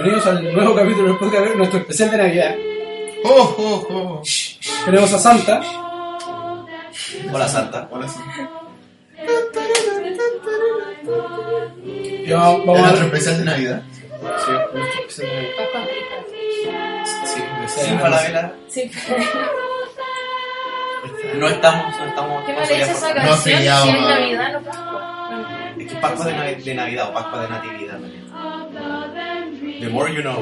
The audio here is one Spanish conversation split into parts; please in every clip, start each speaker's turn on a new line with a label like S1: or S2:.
S1: Bienvenidos al nuevo capítulo del podcast, nuestro especial de Navidad.
S2: ¡Oh, oh, oh!
S1: Tenemos a Santa,
S3: Hola Santa.
S2: Hola, sí.
S1: y vamos,
S2: ¿Es
S1: vamos a
S2: nuestro especial de Navidad?
S1: Sí, nuestro especial de Navidad.
S4: Papas ricas.
S1: Sí, especial
S3: Sin.
S4: Sí.
S3: No estamos, no estamos.
S4: ¿Qué le dice esa
S3: sería-
S2: No,
S4: canción?
S2: sí, ya,
S4: si es
S2: vamos.
S4: Navidad, no Pascua.
S3: Es que Pascua de Navidad o Pascua de Natividad. también. The more you know.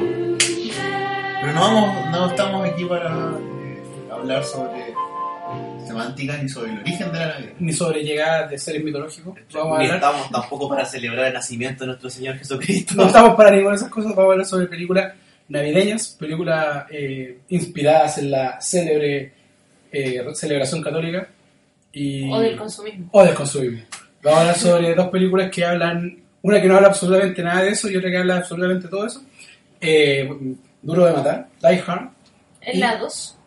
S2: Pero no, vamos, no estamos aquí para eh, hablar sobre semántica ni sobre el origen de la Navidad.
S1: Ni sobre llegadas de seres mitológicos. Vamos a
S3: Ni
S1: hablar.
S3: estamos tampoco para celebrar el nacimiento de nuestro Señor Jesucristo.
S1: No estamos para ninguna de esas cosas, vamos a hablar sobre películas navideñas, películas eh, inspiradas en la célebre eh, celebración católica y,
S4: O del consumismo.
S1: o del consumismo. Vamos a hablar sobre dos películas que hablan, una que no habla absolutamente nada de eso y otra que habla absolutamente todo eso. Eh, Duro de matar, Die Hard.
S4: ¿Es la 2?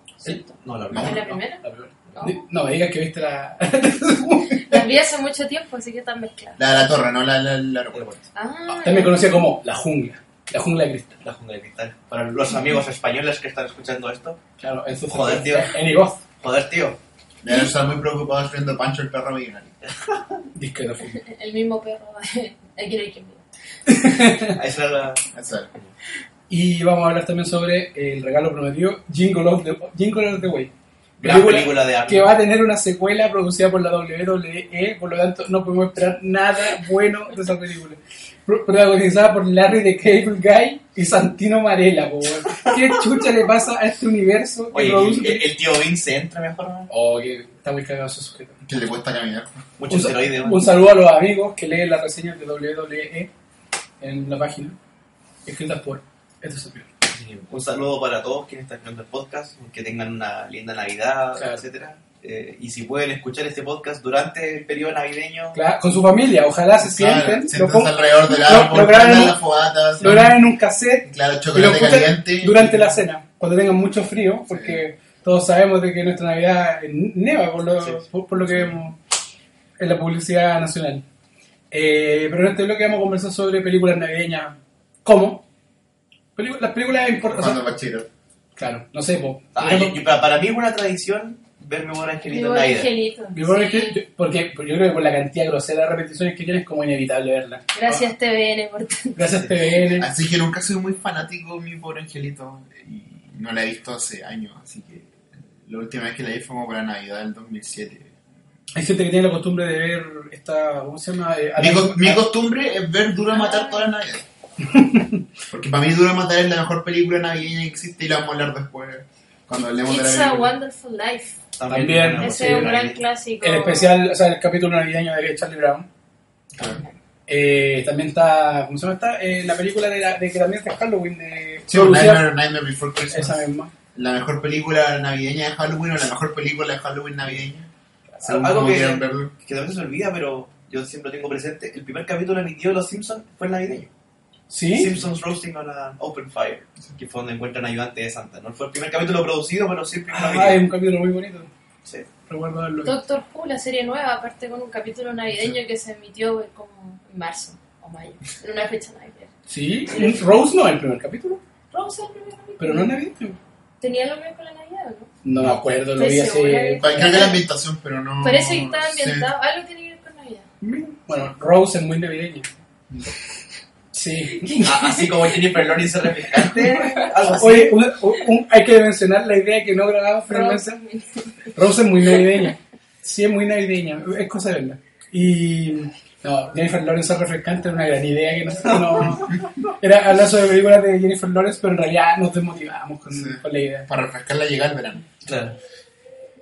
S3: No, la
S4: ¿Es
S3: verdad.
S4: la primera?
S1: La primera.
S4: No.
S1: No, me digas que viste la...
S4: Las vi hace mucho tiempo, así que están mezcladas.
S2: La de la torre, no la la- la aeropuerto.
S4: Ah,
S1: También conocida como La Jungla. La Jungla de Cristal.
S3: La jungla de cristal. Para los amigos españoles que están escuchando esto.
S1: Claro, en su
S3: Joder, tío.
S1: En Igoz.
S3: Joder, tío.
S2: Deben estar muy preocupados viendo Pancho el perro millonario.
S4: El mismo perro de Aquí no hay quien viva.
S3: Esa es la.
S2: Eso es.
S1: Y vamos a hablar también sobre el regalo prometido, Jingle All the, Jingle All the Way.
S3: Gran película de arte.
S1: que va a tener una secuela producida por la WWE, por lo tanto no podemos esperar nada bueno de esa película. Pro- Protagonizada por Larry the Cable Guy y Santino Marella. ¿Qué chucha le pasa a este universo que
S3: Oye,
S1: produce?
S3: el, el tío Vince entra mejor. ¿no?
S1: Oh, que está muy cagado ese sujeto.
S2: Que le cuesta caminar.
S3: Mucho
S1: Un,
S3: esteroide.
S1: un saludo a los amigos que leen las reseñas de WWE en la página, escritas por este servidor.
S3: Un saludo para todos quienes están viendo el podcast, que tengan una linda Navidad,
S1: Claro.
S3: etcétera. Eh, y si pueden escuchar este podcast durante el periodo navideño,
S1: Claro, con su familia, ojalá se
S2: Claro,
S1: sienten, lo,
S2: alrededor del árbol,
S1: lo graben en-
S2: las fogatas.
S1: lo graben en un cassette
S2: Claro,
S1: y lo
S2: chocolate caliente.
S1: durante la cena, cuando tengan mucho frío, porque todos sabemos de que nuestra Navidad neva por lo,
S3: Sí.
S1: por, por lo que vemos en la publicidad nacional. Eh, pero en este bloque vamos a conversar sobre películas navideñas. ¿Cómo? Las películas importantes. Claro, no sé, po.
S3: Ah, yo- yo- para, para mí es una tradición ver mi buen angelito Navidad.
S4: angelito. Sí.
S1: que- yo- porque, porque yo creo que por la cantidad grosera de repeticiones que tiene es como inevitable verla.
S4: Gracias TVN por
S1: Ah, gracias TVN.
S2: Así que nunca soy muy fanático de mi pobre angelito. Y no la he visto hace años. Así que la última vez que la vi fue como para Navidad del 2007.
S1: Hay gente que tiene la costumbre de ver esta, ¿cómo se llama? Eh,
S2: Mi, co- mi costumbre es ver Duro de Matar toda la Navidad. Porque para mí Duro de Matar es la mejor película navideña que existe y la vamos a hablar después. Cuando hablemos de la
S4: It's a
S2: película.
S4: Wonderful Life.
S1: También,
S4: Ese es un gran clásico.
S1: el especial, o sea, el capítulo navideño de Charlie Brown. Eh, también está, ¿cómo se llama? Está eh, la película de, la, de que también está Halloween, de
S2: Sí, Nightmare, Nightmare Before Christmas.
S1: esa misma.
S2: La mejor película navideña de Halloween o la mejor película de Halloween navideña. Según
S3: Algo que-
S2: verlo.
S3: Que también se olvida, pero yo siempre lo tengo presente. El primer capítulo emitido de Los Simpsons fue el navideño.
S1: ¿Sí?
S3: Simpsons Roasting on an Open Fire, que fue donde encuentran ayudante de Santa. No fue el primer capítulo producido, pero sí el primer
S1: Ah, es
S3: navideño.
S1: un capítulo muy bonito.
S3: Sí.
S1: Recuerdo verlo.
S4: Doctor Who, la serie nueva, aparte con un capítulo navideño que se emitió como en marzo o mayo, en una fecha navideña.
S1: ¿Sí? Rose no, el primer capítulo.
S4: Rose, el primer capítulo.
S1: Pero no es navideño.
S4: ¿Tenía lo que ver con la Navidad o no?
S1: No me acuerdo, lo vi hace...
S4: que-
S2: Creo que la ambientación, pero no.
S4: Parece que estaba ambientado. Algo tiene que ver con Navidad.
S1: Bueno, Rose es muy navideña. Sí.
S3: Ah, Así como Jennifer Lawrence es refrescante, algo así.
S1: Oye, una- un- hay que mencionar la idea que no grabamos.
S4: Rose.
S1: Rose es muy navideña. Sí, es muy navideña. Es cosa de verla. Y. No, Jennifer Lawrence es refrescante, era una gran idea que nosotros no. Era hablar sobre películas de Jennifer Lawrence, pero en realidad nos desmotivamos con,
S2: Sí.
S1: con la idea.
S2: Para refrescar la llegada al verano.
S3: Claro.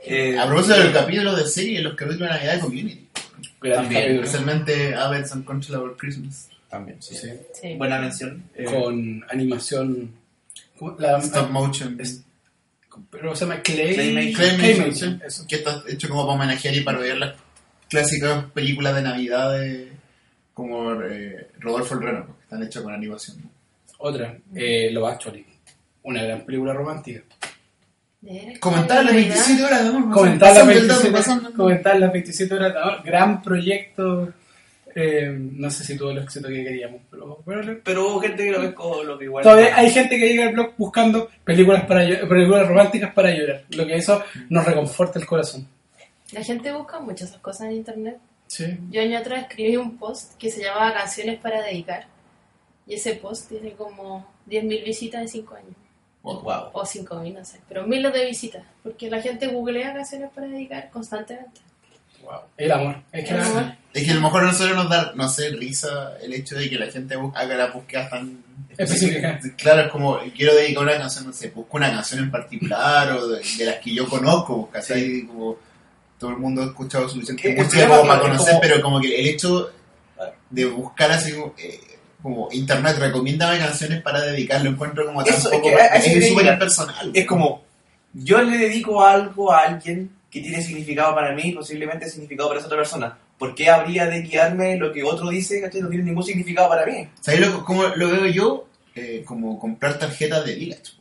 S3: Eh,
S2: A propósito del capítulo de serie, los capítulos de Navidad de Community.
S3: También.
S2: Especialmente Abed's Uncontrollable Christmas.
S3: También, sí.
S1: Sí.
S4: Sí.
S3: Buena mención. Eh,
S1: Con animación. ¿cómo? La,
S2: Stop motion.
S1: es- pero se llama Clay.
S3: Claymation.
S2: Claymation,
S1: eso.
S2: Que está hecho como para homenajear y parodiar las clásicas películas de Navidad de, como eh, Rodolfo el Reno, que están hechas con animación. ¿no?
S1: Otra, eh, Love Actually. Una gran película romántica.
S4: ¿De veras?
S2: Comentar las
S4: Navidad.
S2: 27 horas de amor.
S1: Comentar las
S2: pasando el dato,
S1: 27,
S2: pasando el dato.
S1: comentar las 27 horas de amor. Gran proyecto Eh, no sé si tuvo el éxito que queríamos, pero, pero
S3: Pero hubo gente que lo ve como lo que igual.
S1: todavía hay gente que llega al blog buscando películas para películas románticas para llorar, lo que eso nos reconforta el corazón.
S4: La gente busca muchas esas cosas en internet.
S1: Sí.
S4: Yo año atrás escribí un post que se llamaba Canciones para dedicar. Y ese post tiene como 10.000 visitas en 5 años.
S3: Wow.
S4: O 5.000, no sé. Pero miles de visitas. Porque la gente googlea canciones para dedicar constantemente.
S1: Wow. El amor. Es que
S4: El amor.
S2: Es que a lo mejor a nosotros nos da, no sé, risa el hecho de que la gente haga las búsquedas tan
S1: Específica.
S2: Claro, es como, quiero dedicar una canción, no sé, busco una canción en particular o de, de las que yo conozco, casi como todo el mundo ha escuchado suficiente música
S3: problema
S2: como para
S3: es que
S2: conocer,
S3: como-
S2: pero como que el hecho de buscar así como, eh, como internet, recomiéndame canciones para dedicar, lo encuentro como tan
S3: Eso, es
S2: poco,
S3: que a- a eso
S2: es
S3: quería
S2: súper impersonal.
S3: Es como, yo le dedico algo a alguien que tiene significado para mí, posiblemente significado para esa otra persona. ¿Por qué habría de guiarme lo que otro dice, ¿cachai? No tiene ningún significado para mí.
S2: ¿Sabes lo, cómo lo veo yo? Eh, como comprar tarjetas de Village.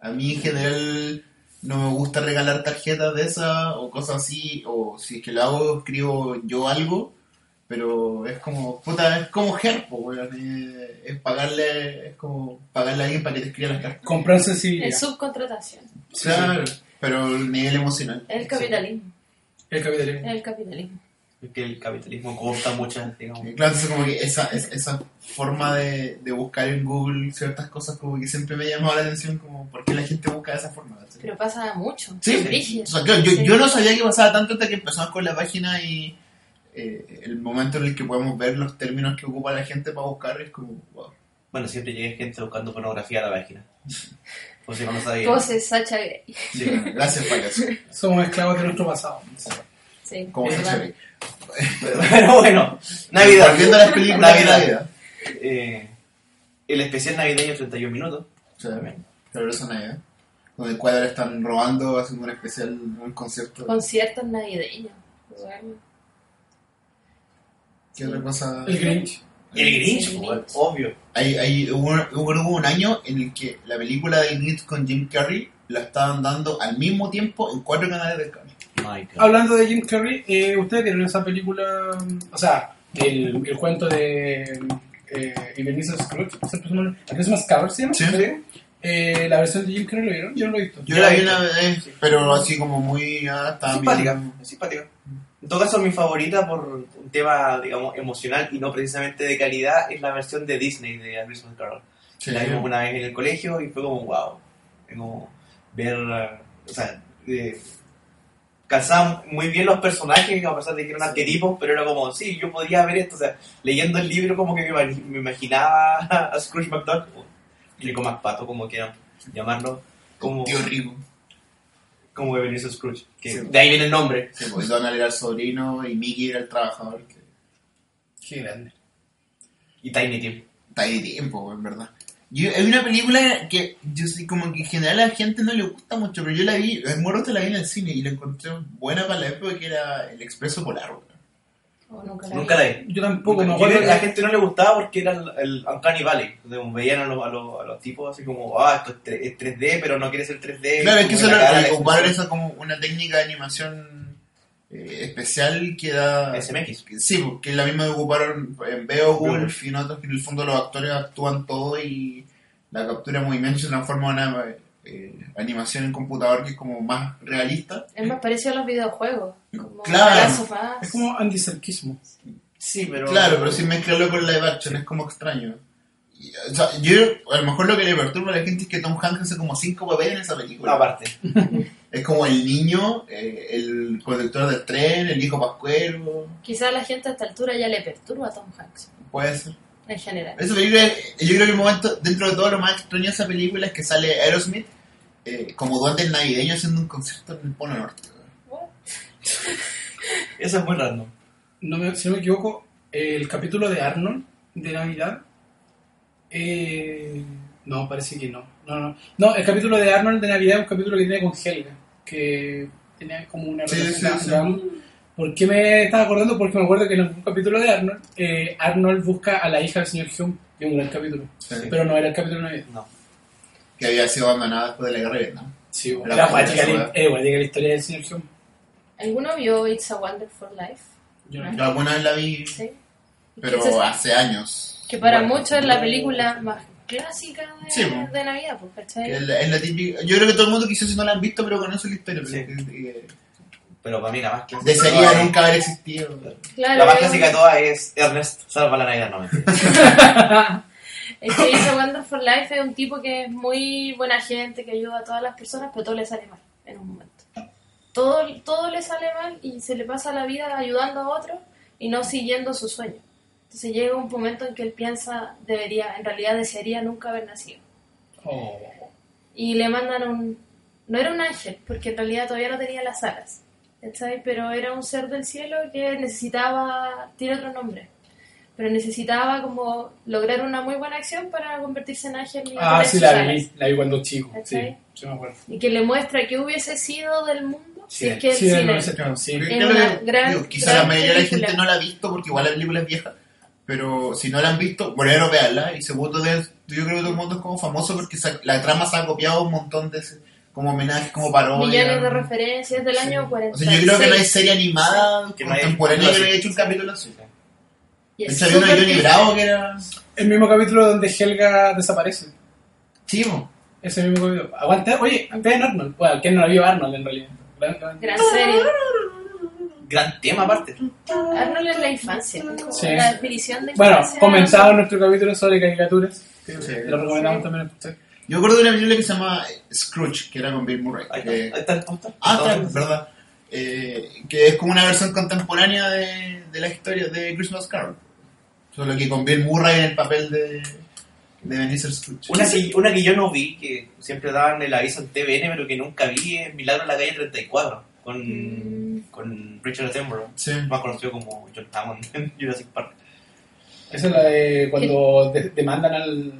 S2: A mí en general no me gusta regalar tarjetas de esas o cosas así, o si es que lo hago, escribo yo algo, pero es como, puta, es como Her, po, weón. eh, es pagarle, es como pagarle a alguien para que te escriba las cartas.
S1: Comprar sensibilidad.
S4: Es subcontratación.
S2: Claro, pero el nivel emocional.
S4: Es el capitalismo.
S1: El capitalismo.
S4: Es el capitalismo.
S3: Es que el capitalismo corta muchas, digamos.
S2: Claro, entonces como que esa, es- esa forma de, de buscar en Google ciertas cosas como que siempre me ha llamado la atención, como por qué la gente busca de esa forma. ¿cachai?
S4: Pero pasa mucho.
S2: Sí,
S4: Es.
S2: O sea, claro, yo,
S4: Sí.
S2: yo no sabía que pasaba tanto hasta que empezamos con la página y eh, el momento en el que podemos ver los términos que ocupa la gente para buscar es como, wow.
S3: Bueno, siempre llega gente buscando pornografía a la página. Si no lo sabía.
S4: Poses Sacha Grey.
S2: Sí, gracias, payaso.
S1: Somos esclavos de nuestro pasado.
S4: Sí,
S2: Como
S4: ¿verdad?
S2: ve.
S3: Pero, pero bueno, Navidad.
S2: Volviendo a las películas de
S3: Navidad.
S2: Navidad.
S3: Eh, el especial navideño 31 minutos.
S2: O sea, Calurosa Navidad. Donde el cuadro están robando, haciendo un especial, un concierto.
S4: Conciertos navideños. Bueno.
S2: ¿Qué otra cosa?
S1: El Grinch.
S3: El Grinch,
S4: El
S3: pues,
S4: Grinch.
S3: obvio.
S2: Hay, hay, hubo, hubo, hubo un año en el que la película de Grinch con Jim Carrey la estaban dando al mismo tiempo en cuatro canales de cable.
S1: Hablando de Jim Carrey, eh, ¿ustedes vieron esa película? O sea, el, el cuento de eh, Ebenezer Scrooge. ¿A Christmas Carol se llama?
S2: Sí.
S1: Eh, la versión de Jim Carrey, ¿lo vieron? Yo no lo he visto.
S2: Yo la vi una vez, pero así como muy... Ah,
S3: simpática,
S2: bien.
S3: simpática. En todo caso, mi favorita por un tema, digamos, emocional y no precisamente de calidad es la versión de Disney de A Christmas Carol.
S2: Sí.
S3: La vimos una vez en el colegio y fue como, wow. Como ver, o sea, eh, calzaban muy bien los personajes, a pesar de que eran arquetipos, pero era como, sí, yo podría ver esto. O sea, leyendo el libro, como que me, me imaginaba a Scrooge McDuck, o Rico McPato, como quieran llamarlo, como,
S2: Tío Rico.
S3: Como Ebenezer Scrooge. Que
S2: Sí.
S3: De ahí viene el nombre.
S2: Sí, pues Donald era el sobrino y Mickey era el trabajador. Que
S1: Qué grande.
S3: Y Tiny Tim.
S2: está ahí tiempo, en verdad. Yo, hay una película que yo sé como que en general a la gente no le gusta mucho, pero yo la vi, el muerto la vi en el cine y la encontré buena para la época que era El Expreso Polar.
S4: Nunca la
S3: Nunca la vi.
S1: Yo tampoco me
S3: Yo
S1: acuerdo.
S3: creo que a la gente no le gustaba porque era el, el Uncanny Valley. donde veían a los, a, los, a los tipos así como, ah, esto es, tre- es 3D, pero no quiere ser 3D.
S2: Claro, es que eso ocuparon
S3: expresión.
S2: eso como una técnica de animación eh, especial que da...
S3: SMX.
S2: que- Sí, pues, que es la misma que ocuparon en Beowulf y en otros que en el fondo los actores actúan todo y la captura de movimiento se transforma en una eh, animación en computador que es como más realista.
S4: Es más parecido a los videojuegos. Como
S2: Claro.
S1: Es como anticerquismo.
S3: Sí, pero...
S2: Claro, pero sin mezclarlo con live action es como extraño. Y, o sea, yo, a lo mejor lo que le perturba a la gente es que Tom Hanks hace como cinco papeles en esa película.
S3: Aparte.
S2: Es como el niño, eh, el conductor del tren, el hijo pascuero,
S4: Quizás a la gente a esta altura ya le perturba a Tom Hanks.
S2: puede ser.
S4: En general.
S2: Esa película, yo creo que el momento, dentro de todo lo más extraño de esa película es que sale Aerosmith eh, como duende navideño haciendo un concierto en el Polo Norte.
S3: Eso es muy random.
S1: No me- si no me equivoco, el capítulo de Arnold de Navidad. eh, no, parece que no. No, no. No, el capítulo de Arnold de Navidad es un capítulo que tiene con Helga. Que tenía como una
S2: Sí,
S1: relación.
S2: sí.
S1: ¿Por qué me estaba acordando? Porque me acuerdo que en algún capítulo de Arnold, eh, Arnold busca a la hija del señor Hume. Y un gran capítulo.
S2: Sí.
S1: Pero no era el capítulo de Navidad.
S3: No.
S2: Que había sido abandonada después de la guerra de Vietnam.
S1: Sí, guática
S2: esa
S1: la- era guática la historia del señor Hume.
S4: ¿Alguno vio It's a Wonderful Life?
S1: Yo
S4: No.
S1: no.
S2: Yo alguna vez la vi,
S4: Sí.
S2: pero hace años.
S4: Que para
S2: Bueno,
S4: muchos es la película más clásica de,
S2: Sí,
S4: de Navidad, pues, ¿cachai?
S2: que Es la, es la típica. Yo creo que todo el mundo quizás si no la han visto, pero conoce la historia.
S3: Sí.
S2: que
S3: Pero para mí la más clásica.
S2: Desearía
S3: de
S2: nunca haber existido.
S4: Claro,
S3: La más clásica de todas es Ernest salva la Navidad, no mentira.
S4: Es que hizo Wonderful Life es un tipo que es muy buena gente, que ayuda a todas las personas, pero todo le sale mal en un momento. Todo, todo le sale mal y se le pasa la vida ayudando a otros y no siguiendo su sueño. Entonces llega un momento en que él piensa, debería, en realidad desearía nunca haber nacido.
S1: Oh.
S4: Y le mandan un... No era un ángel, porque en realidad todavía no tenía las alas, ¿cachai? Pero era un ser del cielo que necesitaba... Tiene otro nombre. Pero necesitaba como lograr una muy buena acción para convertirse en ángel y
S1: Ah, sí, la vi, la vi cuando chico. Sí, sí me acuerdo.
S4: Y que le muestra qué hubiese sido del mundo si
S3: Sí,
S4: es que
S1: Sí, no, ese- sí.
S2: Creo que
S4: gran-
S2: digo, quizá
S4: gran
S2: la mayoría de la gente no la ha visto porque igual la película es vieja. Pero si no la han visto, primero veanla. Y segundo, de- yo creo que todo el mundo es como famoso porque la trama se ha copiado un montón de como homenajes, como parodias.
S4: Millones de referencias del año
S2: O
S4: 46.
S2: sea, yo creo que no hay serie animada
S3: Que
S2: contemporánea que
S3: sí.
S2: haya hecho un capítulo así.
S4: Y
S2: De
S4: es
S2: había uno de Johnny. Bravo que era.
S1: El mismo capítulo donde Helga desaparece.
S2: Chivo.
S1: Ese mismo capítulo. Aguanta, oye, vean Arnold. Bueno, ¿quién no la vio Arnold en realidad? Gran- gran-
S4: Gran serie.
S3: Gran tema aparte.
S4: Arnold es la infancia.
S1: Sí.
S4: La definición de
S1: Bueno,
S4: infancia.
S1: comenzaba nuestro capítulo sobre caricaturas. que
S2: Sí.
S1: lo recomendamos
S4: Sí.
S1: también a usted.
S2: Yo recuerdo de una película que se llama Scrooge, que era con Bill Murray.
S3: Ahí
S2: que-
S3: está, está el.
S2: Ah, claro, verdad. Eh, que es como una versión contemporánea de, de la historia de Christmas Carol. Solo que con Bill Murray en el papel de, de Benicio Scrooge.
S3: Una que, una que yo no vi, que siempre daban el aviso en TVN, pero que nunca vi, es Milagro en la calle 34, con,
S4: Mm.
S3: con Richard Attenborough,
S2: Sí.
S3: más conocido como John Hammond en Jurassic Park.
S1: Esa es la de cuando de- demandan al,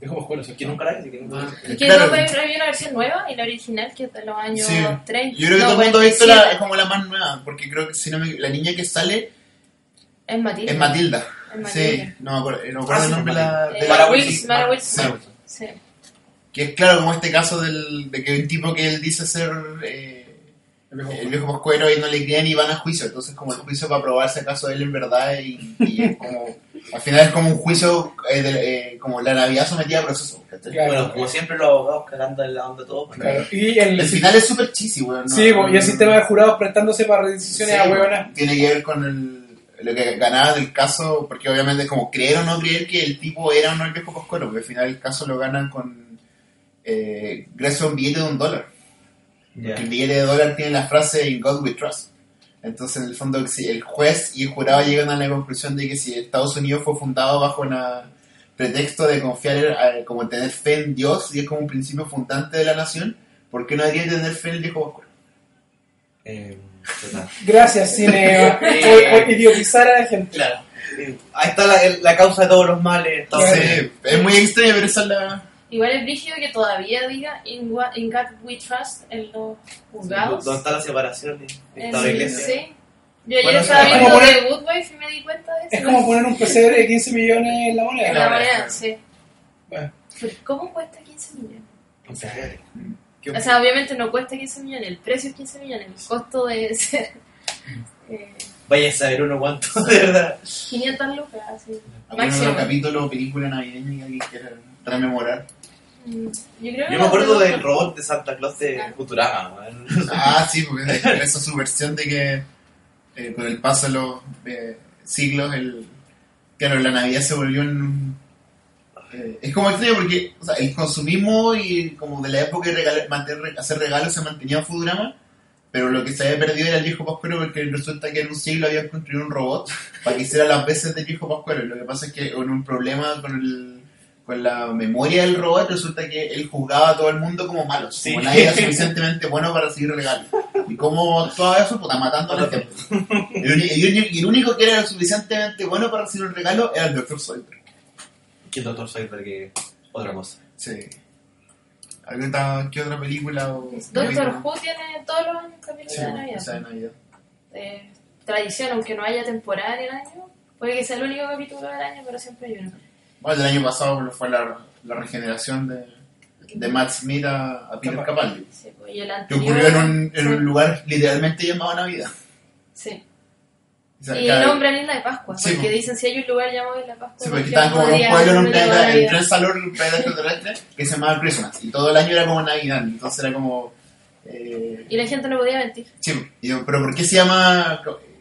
S1: viejo Pascuero. ¿sí?
S3: Que nunca la vi, así que nunca la vi.
S4: Y que
S2: Claro.
S4: no, pero había una versión nueva y la original que es de los años
S2: Sí.
S4: 30.
S2: Yo creo que
S4: no,
S2: todo el mundo ha visto la,
S4: 47.
S2: es como la más nueva, porque creo que si no me- la niña que sale
S4: Es Matilda.
S2: es Matilda. Sí, no me acuerdo, no me acuerdo
S3: Ah,
S2: el nombre de la, de
S3: Mara
S2: la
S4: Wilson, Mara
S2: Sí.
S4: Wilson. Sí.
S2: Que es claro como este caso del, de que un tipo que él dice ser eh,
S1: El viejo
S2: el viejo Pascuero y no le creen y van a juicio. Entonces como el juicio para probar si acaso él en verdad y, y es como... Al final es como un juicio, eh, de- eh, como la Navidad sometida a proceso.
S3: Bueno, como siempre los abogados cagando en la onda todo. pues,
S1: Claro. Y el,
S2: El final es súper cheesy, weón. ¿no?
S1: Sí, y el sistema de jurados prestándose para decisiones
S2: Sí,
S1: a huevonas.
S2: Tiene que ver con el, lo que ganaba del caso, porque obviamente es como creer o no creer que el tipo era o no el viejo Pascuero, porque al final el caso lo ganan con... Eh, gracias a un billete de un dólar. Porque el billete de dólar tiene la frase In God We Trust. Entonces, en el fondo, si el juez y el jurado llegan a la conclusión de que si Estados Unidos fue fundado bajo el pretexto de confiar, eh, como tener fe en Dios, y es como un principio fundante de la nación, ¿por qué no debería tener fe en el viejo Pascual?
S3: Eh.
S1: Gracias, cine.
S3: Eh.
S1: por, por idiotizar a la gente.
S3: Claro. Eh, Ahí está la, la causa de todos los males.
S2: Sí, es muy extraño, pero esa es la...
S4: Igual es rígido que todavía diga In, God We Trust en los juzgados.
S3: ¿Dónde está la separación de
S4: En-
S3: Estado e iglesia?
S4: Sí. Yo ayer
S2: Bueno,
S4: estaba
S2: es
S4: viendo
S1: como
S4: The Good Wife y me di cuenta de eso.
S1: Es como poner un pesebre de 15 millones en la moneda.
S4: En la moneda, sí.
S1: Bueno,
S4: Pero ¿Cómo cuesta 15 millones?
S3: O sea, ¿qué-
S4: O sea, obviamente no cuesta 15 millones, el precio es 15 millones, el costo debe ser eh,
S3: Vaya a saber uno cuánto, de verdad.
S4: 500 lucas, así,
S2: ¿Algún
S4: máximo.
S2: otro capítulo o película navideña que quiera rememorar?
S4: Mm, Yo, creo que
S3: Yo me acuerdo del robot de Santa Claus de
S4: Ah.
S3: Futurama, weón.
S2: Ah, sí, porque es- esa es su versión de que eh, con el paso de los eh, siglos, el, claro, la Navidad se volvió en un- eh, es como extraño porque o sea, el consumismo y como de la época de regalar- mantener- hacer regalos se mantenía en Futurama, pero lo que se había perdido era el viejo Pascuero porque resulta que en un siglo habían construido un robot para que hiciera las veces del viejo Pascuero. Y lo que pasa es que en un problema con el con la memoria del robot resulta que él juzgaba a todo el mundo como malos,
S3: Sí.
S2: como nadie era suficientemente bueno para recibir regalos. Y como todo eso, puta, matando a la gente. El el- el único que era suficientemente bueno para recibir un regalo era el Dr. Soyber.
S3: Que el Doctor Soyber que otra cosa.
S2: Sí. ¿Alguna, ¿Qué otra película? O,
S4: Doctor Who tiene todos los años capítulos
S2: Sí,
S4: de Navidad.
S2: esa de Navidad.
S4: Eh, tradición, aunque no haya temporada en el año, puede que sea el único capítulo del año, pero siempre hay uno.
S2: Bueno, el año pasado fue la, la regeneración de, de Matt Smith a, a Peter
S1: Capaldi.
S4: Sí, pues, y el
S2: Que
S4: anterior,
S2: ocurrió en un, en
S4: sí,
S2: un lugar literalmente llamado Navidad.
S4: Sí.
S2: O sea,
S4: Y
S2: cada-
S4: nombran Isla de Pascua,
S2: Sí,
S4: porque
S2: po.
S4: dicen si hay un lugar llamado Isla de Pascua.
S2: Sí, porque
S4: ¿por qué
S2: estaban como un pueblo en un planeta, en tres salón, un planeta extraterrestre que se llamaba Christmas. Y todo el año era como Navidad. Entonces era como. Eh,
S4: Y la gente no podía mentir.
S2: sí, y yo, pero ¿por qué se llama.?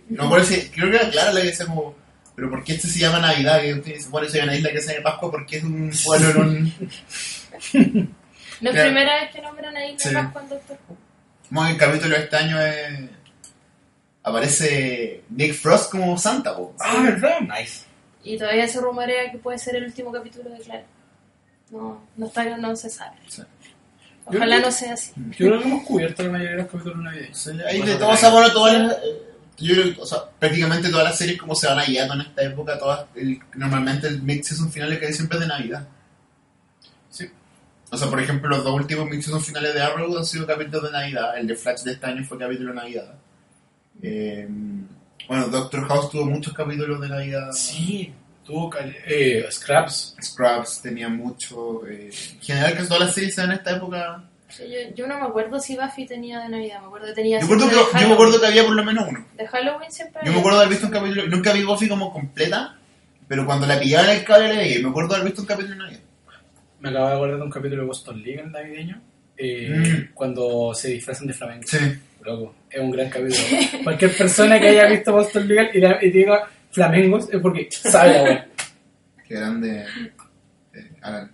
S2: No me si. Creo que era Clara la que decía como. Pero ¿por qué este se llama Navidad? Que usted dice, bueno, soy una isla que se llama Pascua porque es un pueblo en un. Claro.
S4: primera vez que nombran a Isla de Pascua en Doctor Who.
S2: En el capítulo de este año es. Aparece Nick Frost como Santa, po.
S1: Ah, ¿verdad?
S3: Nice.
S4: Y todavía se rumorea que puede ser el último capítulo de Clara. No, no, está, no se sabe.
S2: Sí.
S4: Ojalá no sea así.
S1: Yo creo que hemos cubierto la mayoría de los capítulos navideños.
S2: Sí, Ahí sea, bueno, todas las, yo creo que, o sea, prácticamente todas las series como se van a hiato en esta época, todas, el- normalmente el mix season final que hay siempre es de Navidad.
S1: Sí.
S2: O sea, por ejemplo, los dos últimos mix season finales de Arrow han sido capítulos de Navidad. El de Flash de este año fue capítulo de Navidad. Eh, bueno, Doctor House tuvo muchos capítulos de Navidad.
S1: Sí, tuvo eh, Scraps.
S2: Scrubs tenía mucho. eh, en general, casi todas las series en esta época.
S4: Sí, Yo, yo no me acuerdo si Buffy tenía de Navidad. Me acuerdo que tenía
S2: Yo, que,
S4: de
S2: me acuerdo que había por lo menos uno.
S4: De Halloween siempre
S2: Yo me acuerdo de haber visto un capítulo, nunca vi Buffy como completa, pero cuando la pillaba en el cable la veía. Me acuerdo de haber visto un capítulo en Navidad.
S1: Me acabo de acordar de un capítulo de Boston Legal navideño. eh,
S2: Mm.
S1: Cuando se disfrazan de flamenco.
S2: Sí.
S1: Loco, es un gran capítulo. Cualquier persona que haya visto Boston Legal y, la- y diga flamengos es porque sabe la wea.
S2: Qué grande. eh, Alan.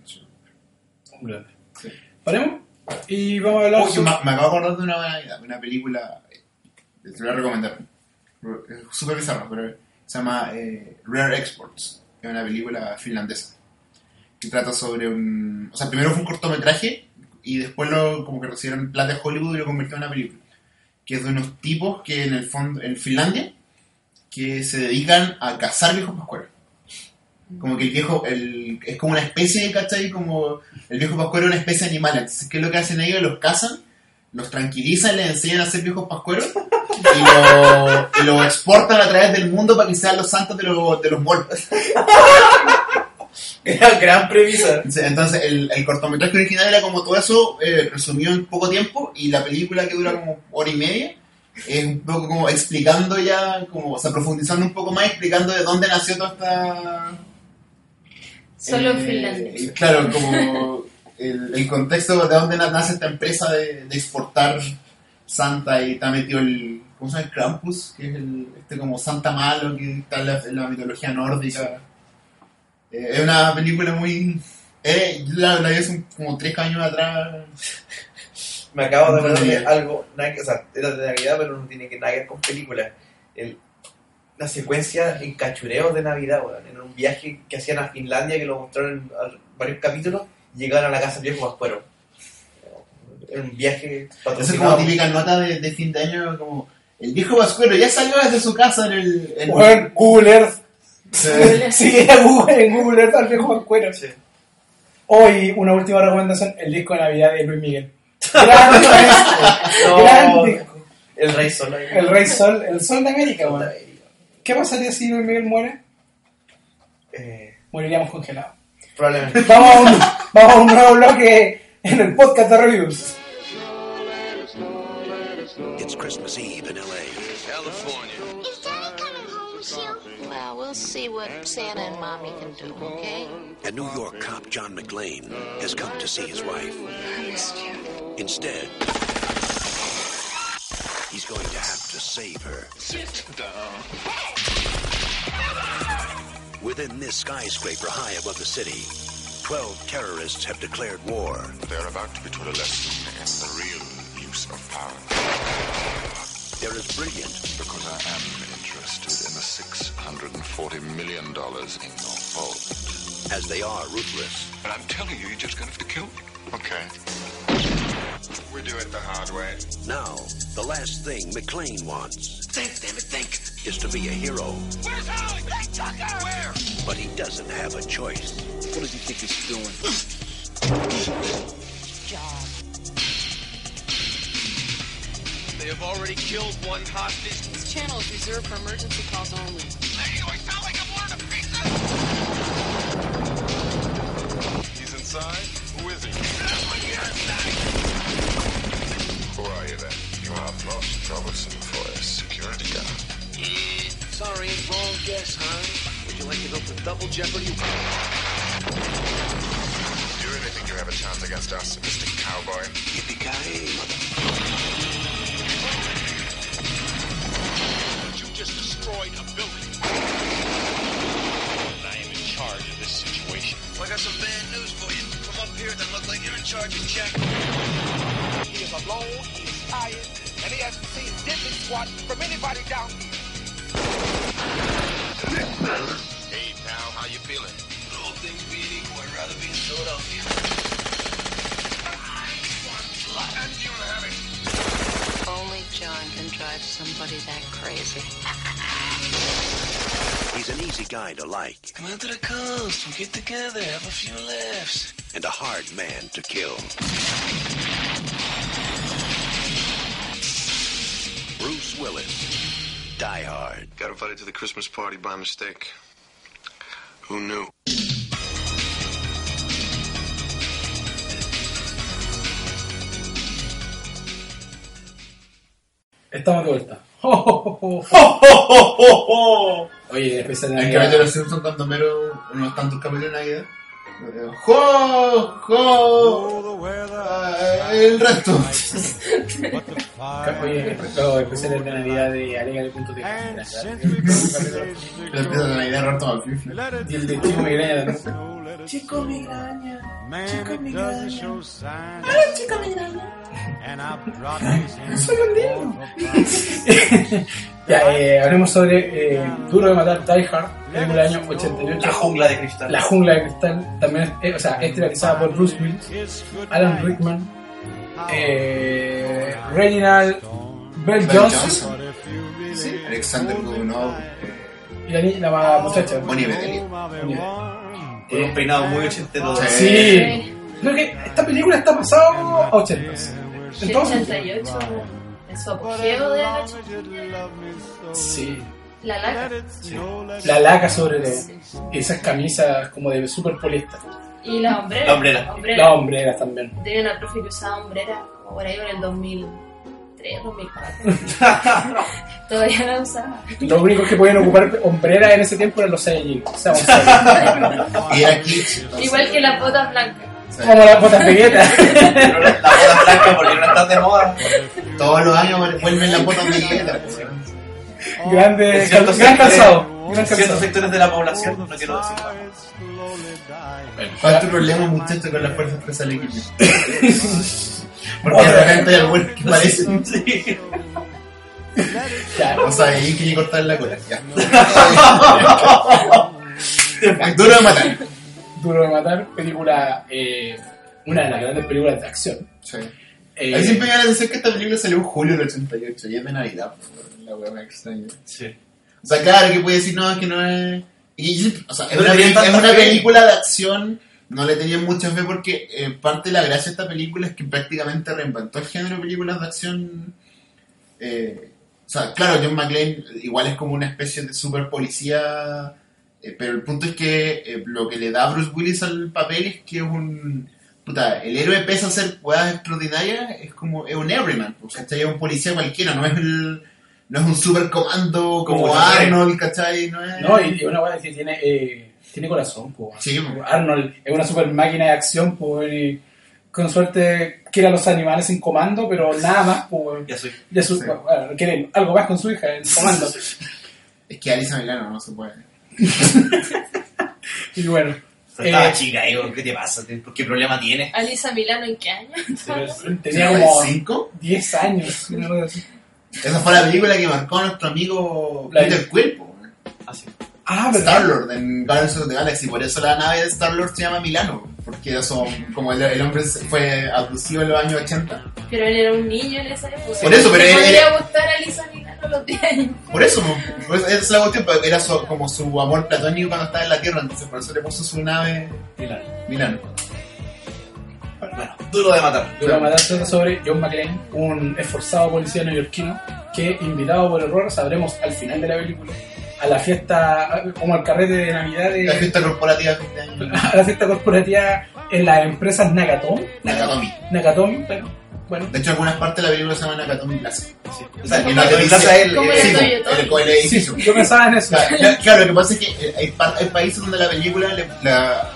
S1: Un grande.
S2: Sí.
S1: Paremos y vamos a hablar sobre-
S2: me, me acabo de acordar de una Navidad, una película. eh, Te voy a recomendar. Es súper bizarro, pero se llama eh, Rare Exports. Es una película finlandesa. Que trata sobre un. O sea, primero fue un cortometraje y después lo como que recibieron plata de Hollywood y lo convirtieron en una película. Que es de unos tipos que en el fondo. En Finlandia. Que se dedican a cazar viejos pascueros. Como que el viejo, el, es como una especie, ¿cachai? Como el viejo pascuero es una especie de animal. Entonces, ¿qué es lo que hacen ellos? Los cazan, los tranquilizan, les enseñan a ser viejos pascueros y lo, exportan a través del mundo para que sean los santos de, los de los muertos.
S3: Gran, gran premisa.
S2: Entonces, el, el cortometraje original era como todo eso eh, resumido en poco tiempo y la película que dura como hora y media es un poco como explicando ya, como, o sea, profundizando un poco más, explicando de dónde nació toda esta...
S4: Solo en
S2: Eh,
S4: Finlandia.
S2: Claro, como el, el contexto de dónde na- nace esta empresa de, de exportar Santa y está metido el. ¿Cómo se llama? El Krampus, que es el, este como Santa malo que está en la, en la mitología nórdica. Eh, es una película muy. Eh, la, la vi hace un- como tres años atrás.
S3: Me acabo de acordar de algo, nada que- o sea, era de Navidad, pero no tiene que nada que ver con películas. El, una secuencia en cachureos de Navidad, weón, en un viaje que hacían a Finlandia, que lo mostraron en varios capítulos, y llegaron a la casa del viejo Pascuero. Era un viaje
S2: Esa es como
S3: patrocinado.
S2: típica nota de, de fin de año, como. El viejo Vascuero ya salió desde su casa en el. en-
S1: Bueno, Google Earth.
S2: Sí.
S1: Sí, era Google, en Google Earth al viejo Pascuero.
S3: Sí.
S1: Hoy, una última recomendación: el disco de Navidad de Luis Miguel. Gran disco. Gran
S3: No,
S1: disco.
S3: el Rey Sol. ahí.
S1: El Rey Sol, el Sol de América, weón. ¿Qué pasaría si Luis Miguel muere?
S3: Eh,
S1: Moriríamos congelados.
S3: probablemente.
S1: Vamos a, un, vamos a un nuevo bloque en el podcast de reviews.
S5: It's Christmas Eve in
S6: Well, we'll see what Santa and Mommy can do, okay?
S5: And New York cop John McLean has come to see his wife.
S6: I missed you.
S5: Instead, he's going to have to save her.
S7: Sit down.
S5: Within this skyscraper high above the city, 12 terrorists have declared war.
S7: They're about to be taught a lesson in the real use of power.
S5: They're as brilliant
S7: Because I am interested in the $640 million in your vault.
S5: as they are ruthless.
S7: And I'm telling you, you're just going to have to kill me. Okay. We do it the hard way.
S5: Now, the last thing McLean wants
S7: Think, damn it, think.
S5: is to be a hero,
S7: Where's Holly? Hey, Tucker! Where?
S5: but he doesn't have a choice.
S7: What does he think he's doing? They have already killed one hostage.
S8: This channel is reserved for emergency calls only.
S7: Lady, do I sound like I'm one of the pieces? He's inside? Who is he? Who are you then? You are most troublesome for a security guard.
S5: Eh, sorry, wrong guess, huh? Would you like to go for double jeopardy?
S7: Do you really think you have a chance against us, Mr. Cowboy?
S5: Yippee-ki-yay, mother...
S7: destroyed a building.
S9: I am in charge of this situation.
S5: I got some bad news for you. Come up here, that look like you're in charge of Jack.
S10: He is alone, he is tired, and he hasn't seen Diddley squat from anybody down here.
S7: Hey, pal, how you feeling?
S5: All things being equal, I'd rather be in Philadelphia.
S7: And you have it.
S6: Only John can drive somebody that crazy.
S5: He's an easy guy to like. Come out to the coast, we'll get together, have a few laughs. And a hard man to kill. Bruce Willis. Die Hard.
S7: Got invited to the Christmas party by mistake. Who knew?
S1: Estamos de vuelta. Oye, especial de
S2: El
S1: Navidad.
S2: capítulo de los Simpsons cuando mero unos tantos capítulos de Navidad. ¡Jo! ¡Jo! El resto.
S1: Oye, los especiales de Navidad de Alegale.tk.
S2: El capítulo de Navidad roto al fifi.
S1: Y el de Chico Migraña también. Chico Migraña. Chico Migraña. Chico Migraña. Soy un niño. ya, eh, hablemos sobre eh, Duro de Matar Die Hard, película del año 88.
S3: La jungla de cristal.
S1: La jungla de cristal, también, eh, o sea, estelarizada por Bruce Willis, Alan Rickman, eh, Reginald Bell Johnson
S2: Sí, Alexander Godunov.
S1: y la, la muchacha.
S2: Bonnie Bedelia.
S3: Con un peinado muy ochentero.
S2: Sí.
S1: Sí, creo que esta película está pasada a 80.
S4: El
S1: Entonces,
S4: 88, en su apogeo de la
S1: sí,
S4: La laca.
S1: la laca sobre todo. Esas camisas como de super poliéster.
S4: Y la hombrera.
S3: La hombrera.
S1: Las hombreras también.
S4: Tenía una profe que usaba hombrera como por ahí en el 2003, 2004. Todavía la usaba.
S1: Los únicos que podían ocupar hombreras en ese tiempo eran los Saiyajin. O sea.
S2: Y.
S4: Igual que las botas blancas.
S1: como las botas Vegeta.
S3: Pero la boda blanca porque no están de moda.
S2: Todos los años vuelven las botas de guerra.
S1: Grande,
S3: En ciertos
S1: gran
S3: sectores-
S1: calzado. Gran
S3: en ciertos
S1: calzado.
S3: sectores de la población, no quiero decir nada.
S2: ¿Cuál es tu problema, muchacho, con las fuerzas especiales equipos? Porque de repente hay algunos que parecen.
S3: Sí.
S1: Ya,
S2: O sea, ahí que cortar la cola. Ya. Duro de matar.
S1: Duro de matar, película, eh, una de las grandes películas de acción.
S2: Sí.
S1: Eh,
S2: A mí siempre me la sensación que esta película salió en julio del 88 y es de Navidad. pues, La wea me extraña.
S3: Sí.
S2: O sea, claro que puede decir, no, es que no es. Y, o sea, es
S3: No
S2: una, es película de acción, no le tenían mucha fe porque eh, parte de la gracia de esta película es que prácticamente reinventó el género de películas de acción. eh, o sea, claro, John McClane igual es como una especie de super policía, eh, pero el punto es que eh, lo que le da Bruce Willis al papel es que es un. Puta, el héroe pese a ser weas extraordinarias, es como. Es un everyman, pues, ¿cachai? Es un policía cualquiera, no es el. No es un super comando como, Arnold, ¿cachai? No es.
S1: No, y y una weá que tiene, eh, tiene corazón, po.
S2: Sí, po.
S1: Arnold es una super máquina de acción, po, y con suerte quiere a los animales en comando, pero nada más, po.
S3: Ya soy.
S1: Ya su-
S2: Sí.
S1: bueno, quiere algo más con su hija en comando.
S2: Es que Alisa Milano no se puede.
S1: y bueno,
S3: Estaba
S1: eh,
S3: chica, digo, ¿qué te pasa? ¿Qué problema tienes?
S4: Alisa Milano, ¿en qué año?
S1: tenía como
S2: ¿Cinco?
S1: 10 años.
S2: Esa fue la película que marcó a nuestro amigo
S1: La-
S2: Peter Quill, po.
S3: Así.
S1: Ah.
S2: Star-Lord en Guardians of the Galaxy. Por eso la nave de Star-Lord se llama Milano. Porque eso, como el, el hombre fue abducido en los años 80.
S4: Pero él era un niño en esa época.
S2: Por eso, pero
S4: ¿Le
S2: él-
S4: podría
S2: él-
S4: gustar a Alisa Milano los 10 años?
S2: Por eso. Por eso- esa es la cuestión. porque Era su- como su amor platónico cuando estaba en la Tierra. Entonces por eso le puso su nave Milano.
S3: Bueno, duro de matar.
S1: Duro de matar trata sobre John McClane, un esforzado policía neoyorquino que, invitado por error, sabremos al final de la película, a la fiesta, como al carrete de Navidad, de-
S2: La fiesta corporativa de fin de año.
S1: a la fiesta corporativa en las empresas Nakatomi,
S2: Nakatomi.
S1: Nakatomi, bueno, Bueno,
S2: De hecho, algunas partes de la película se llaman Nakatomi Plaza.
S3: O sea,
S2: Que dice-
S3: plaza el,
S4: ¿Cómo
S3: el-
S4: todo?
S2: el, edificio.
S1: yo pensaba en eso.
S2: Claro, lo que pasa es que eh, hay, par- hay países donde la película, le- la,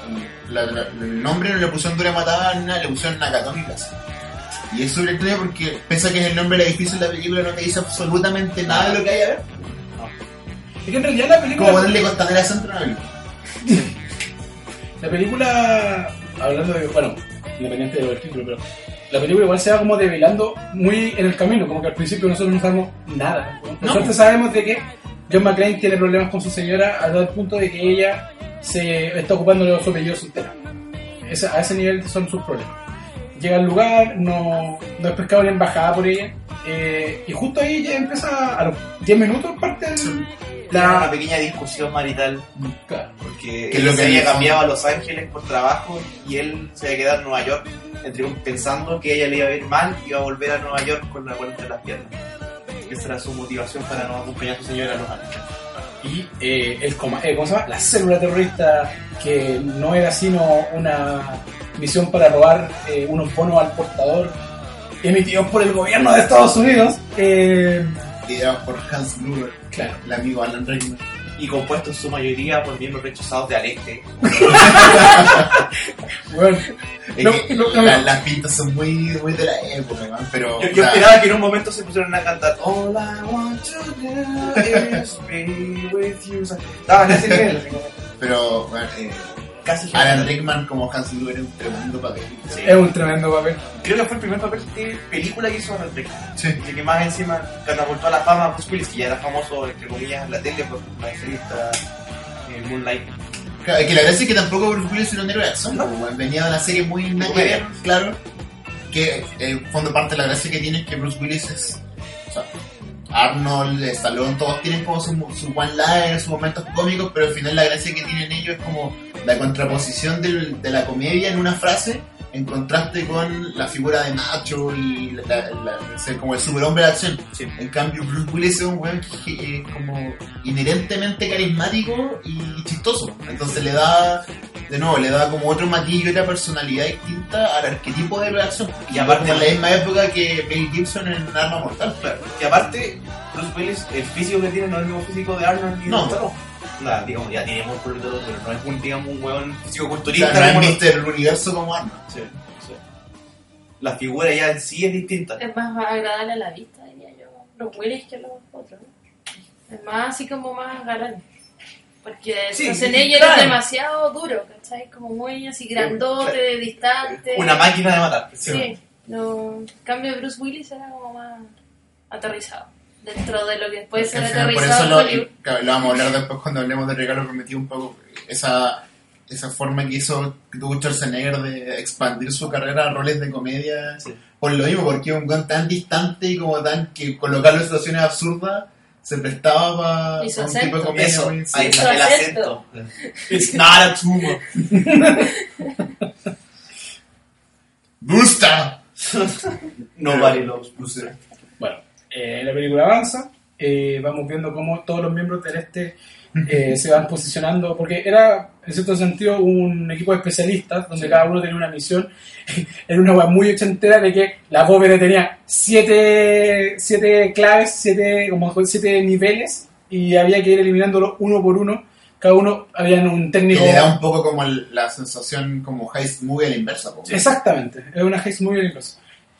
S2: la- la- el nombre no le pusieron Dura Matada, ni nada, le pusieron Nakatomi Plaza. Y es sobre extraño porque, pese a que es el nombre del edificio en la película, no te dice absolutamente nada de lo que hay a ver.
S1: Es que en realidad la
S2: Como
S1: película.
S2: ponerle Costanera Centro a una película.
S1: La película, hablando de, bueno, independiente de del título, pero la película igual se va como develando muy en el camino, como que al principio nosotros no sabemos nada. Por
S2: No.
S1: suerte sabemos de que John McClane tiene problemas con su señora a tal punto de que ella se está ocupando de los apellidos soltera. A ese nivel son sus problemas. Llega al lugar, no, no es pescado ni embajada por ella, eh, y justo ahí ya empieza, a los 10 minutos parte el-
S3: Una pequeña discusión marital
S1: Claro.
S3: porque él
S2: lo
S3: se
S2: que
S3: había
S2: le-
S3: cambiado a Los Ángeles por trabajo y él se había quedado en Nueva York entre, pensando que ella le iba a ir mal y iba a volver a Nueva York con la cuenta de las piernas. Esa era su motivación para no acompañar a su señora a Los Ángeles.
S1: y eh, el coma- eh, ¿cómo se llama? la célula terrorista que no era sino una misión para robar eh, unos bonos al portador emitidos por el gobierno de Estados Unidos. Eh,
S2: Ideado por Hans Gruber,
S1: claro.
S2: el amigo Alan Rickman.
S3: Y compuesto en su mayoría por miembros rechazados de Aleste.
S1: Bueno,
S2: Es
S1: No,
S2: que
S1: no, no.
S2: la- las pintas son muy, muy de la época, man, pero...
S3: Yo, esperaba que en un momento se pusieran a cantar All I want to do is be with you. Estaban ese nivel.
S2: Pero, bueno, eh,
S3: Casi
S2: Alan Rickman como Hans Gruber es un tremendo papel.
S3: Sí.
S1: es un tremendo papel.
S3: Creo que fue el primer papel de película que hizo Alan Rickman.
S2: Sí.
S3: Y que más encima catapultó a la fama a Bruce Willis, que ya era famoso, entre comillas, en la tele por la serie eh, Moonlight.
S2: Claro, es que la gracia es que tampoco Bruce Willis era un héroe de acción,
S3: No.
S2: pues, weón. venía de una serie muy nada que ver, claro. Que eh, en fondo parte de la gracia que tiene es que Bruce Willis es. O sea, Arnold, Stallone, todos tienen como sus su one-liner, sus momentos cómicos, pero al final la gracia que tienen ellos es como la contraposición de la comedia en una frase en contraste con la figura de macho y la, la- la- ser como el superhombre de acción.
S3: Sí.
S2: En cambio, Bruce Willis es un weón que es como inherentemente carismático y chistoso. Entonces le da, de nuevo, le da como otro matiz y otra personalidad distinta al arquetipo de la acción.
S3: Y aparte-
S2: en la misma época que Mel Gibson en Arma Mortal.
S3: Claro, que aparte, Bruce Willis, el físico que tiene no es el mismo físico de Arnold ni de
S2: No.
S3: Stallone. Digamos, ya tiene músculo y todo, pero no es un, digamos, un hueón físico
S2: O
S3: culturista.
S2: sea, no es Mr. Universo como Arnold.
S3: Sí, sí. La figura ya en sí es distinta.
S4: Es más agradable a la vista, diría yo, los Willis que los otros. Es más así como más galán. Porque
S3: Sí,
S4: Schwarzenegger
S3: claro.
S4: es demasiado duro, ¿cachai? Como muy así grandote, distante.
S3: Una máquina de matar.
S4: Sí. No, en cambio Bruce Willis era como más aterrizado. Dentro de lo que puede ser
S2: por
S4: aterrizado
S2: eso
S4: en
S2: lo,
S4: Hollywood.
S2: claro, lo vamos a hablar después cuando hablemos de regalo prometido un poco. Esa, esa forma que hizo tuvo Schwarzenegger de expandir su carrera a roles de comedia.
S3: Sí.
S2: Por lo mismo, porque un guan tan distante y como tan que colocarlo en situaciones absurdas se prestaba para un tipo de comedia.
S3: Eso,
S2: muy- sí.
S3: ahí está el acento. It's not a tumor.
S2: ¡Gusta!
S3: Nobody loves Bruce.
S1: Eh, la película avanza, eh, vamos viendo cómo todos los miembros del este eh, se van posicionando, porque era, en cierto sentido, un equipo de especialistas, donde cada uno tenía una misión. era una web muy ochentera de que la bóveda tenía siete, siete claves, siete, como siete niveles, y había que ir eliminándolo uno por uno. Cada uno había un
S2: Que
S1: técnico...
S2: le da un poco como el- la sensación como heist movie a la inversa.
S1: Exactamente, es una heist muy bien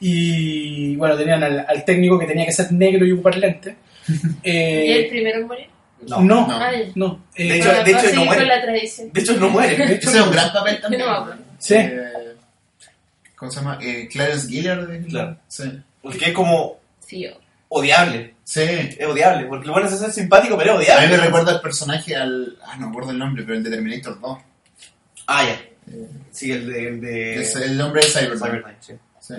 S1: Y bueno, tenían al, al técnico que tenía que ser negro y ocupar lente. Eh,
S4: ¿Y el primero en morir?
S1: no,
S2: no.
S1: no.
S4: Ay.
S1: Eh,
S3: De hecho, de
S4: a
S3: no muere. De hecho, no muere.
S1: de hecho,
S2: Ese es un gran papel también.
S4: No.
S1: Sí.
S2: Eh, ¿Cómo se llama? Eh, Clarence Gillard. de-
S3: Claro.
S2: Sí.
S3: Porque es como
S4: Sí, yo.
S3: odiable.
S2: Sí.
S3: Es odiable. Porque lo bueno es ser simpático, pero es
S2: A
S3: odiable.
S2: mí me recuerda el personaje al. Ah, no me acuerdo el nombre, pero el de Terminator 2.
S3: Ah, ya.
S2: Eh,
S3: Sí, el de. El de...
S2: es el nombre de Cyberpunk.
S3: Cyberpunk, sí.
S2: Sí.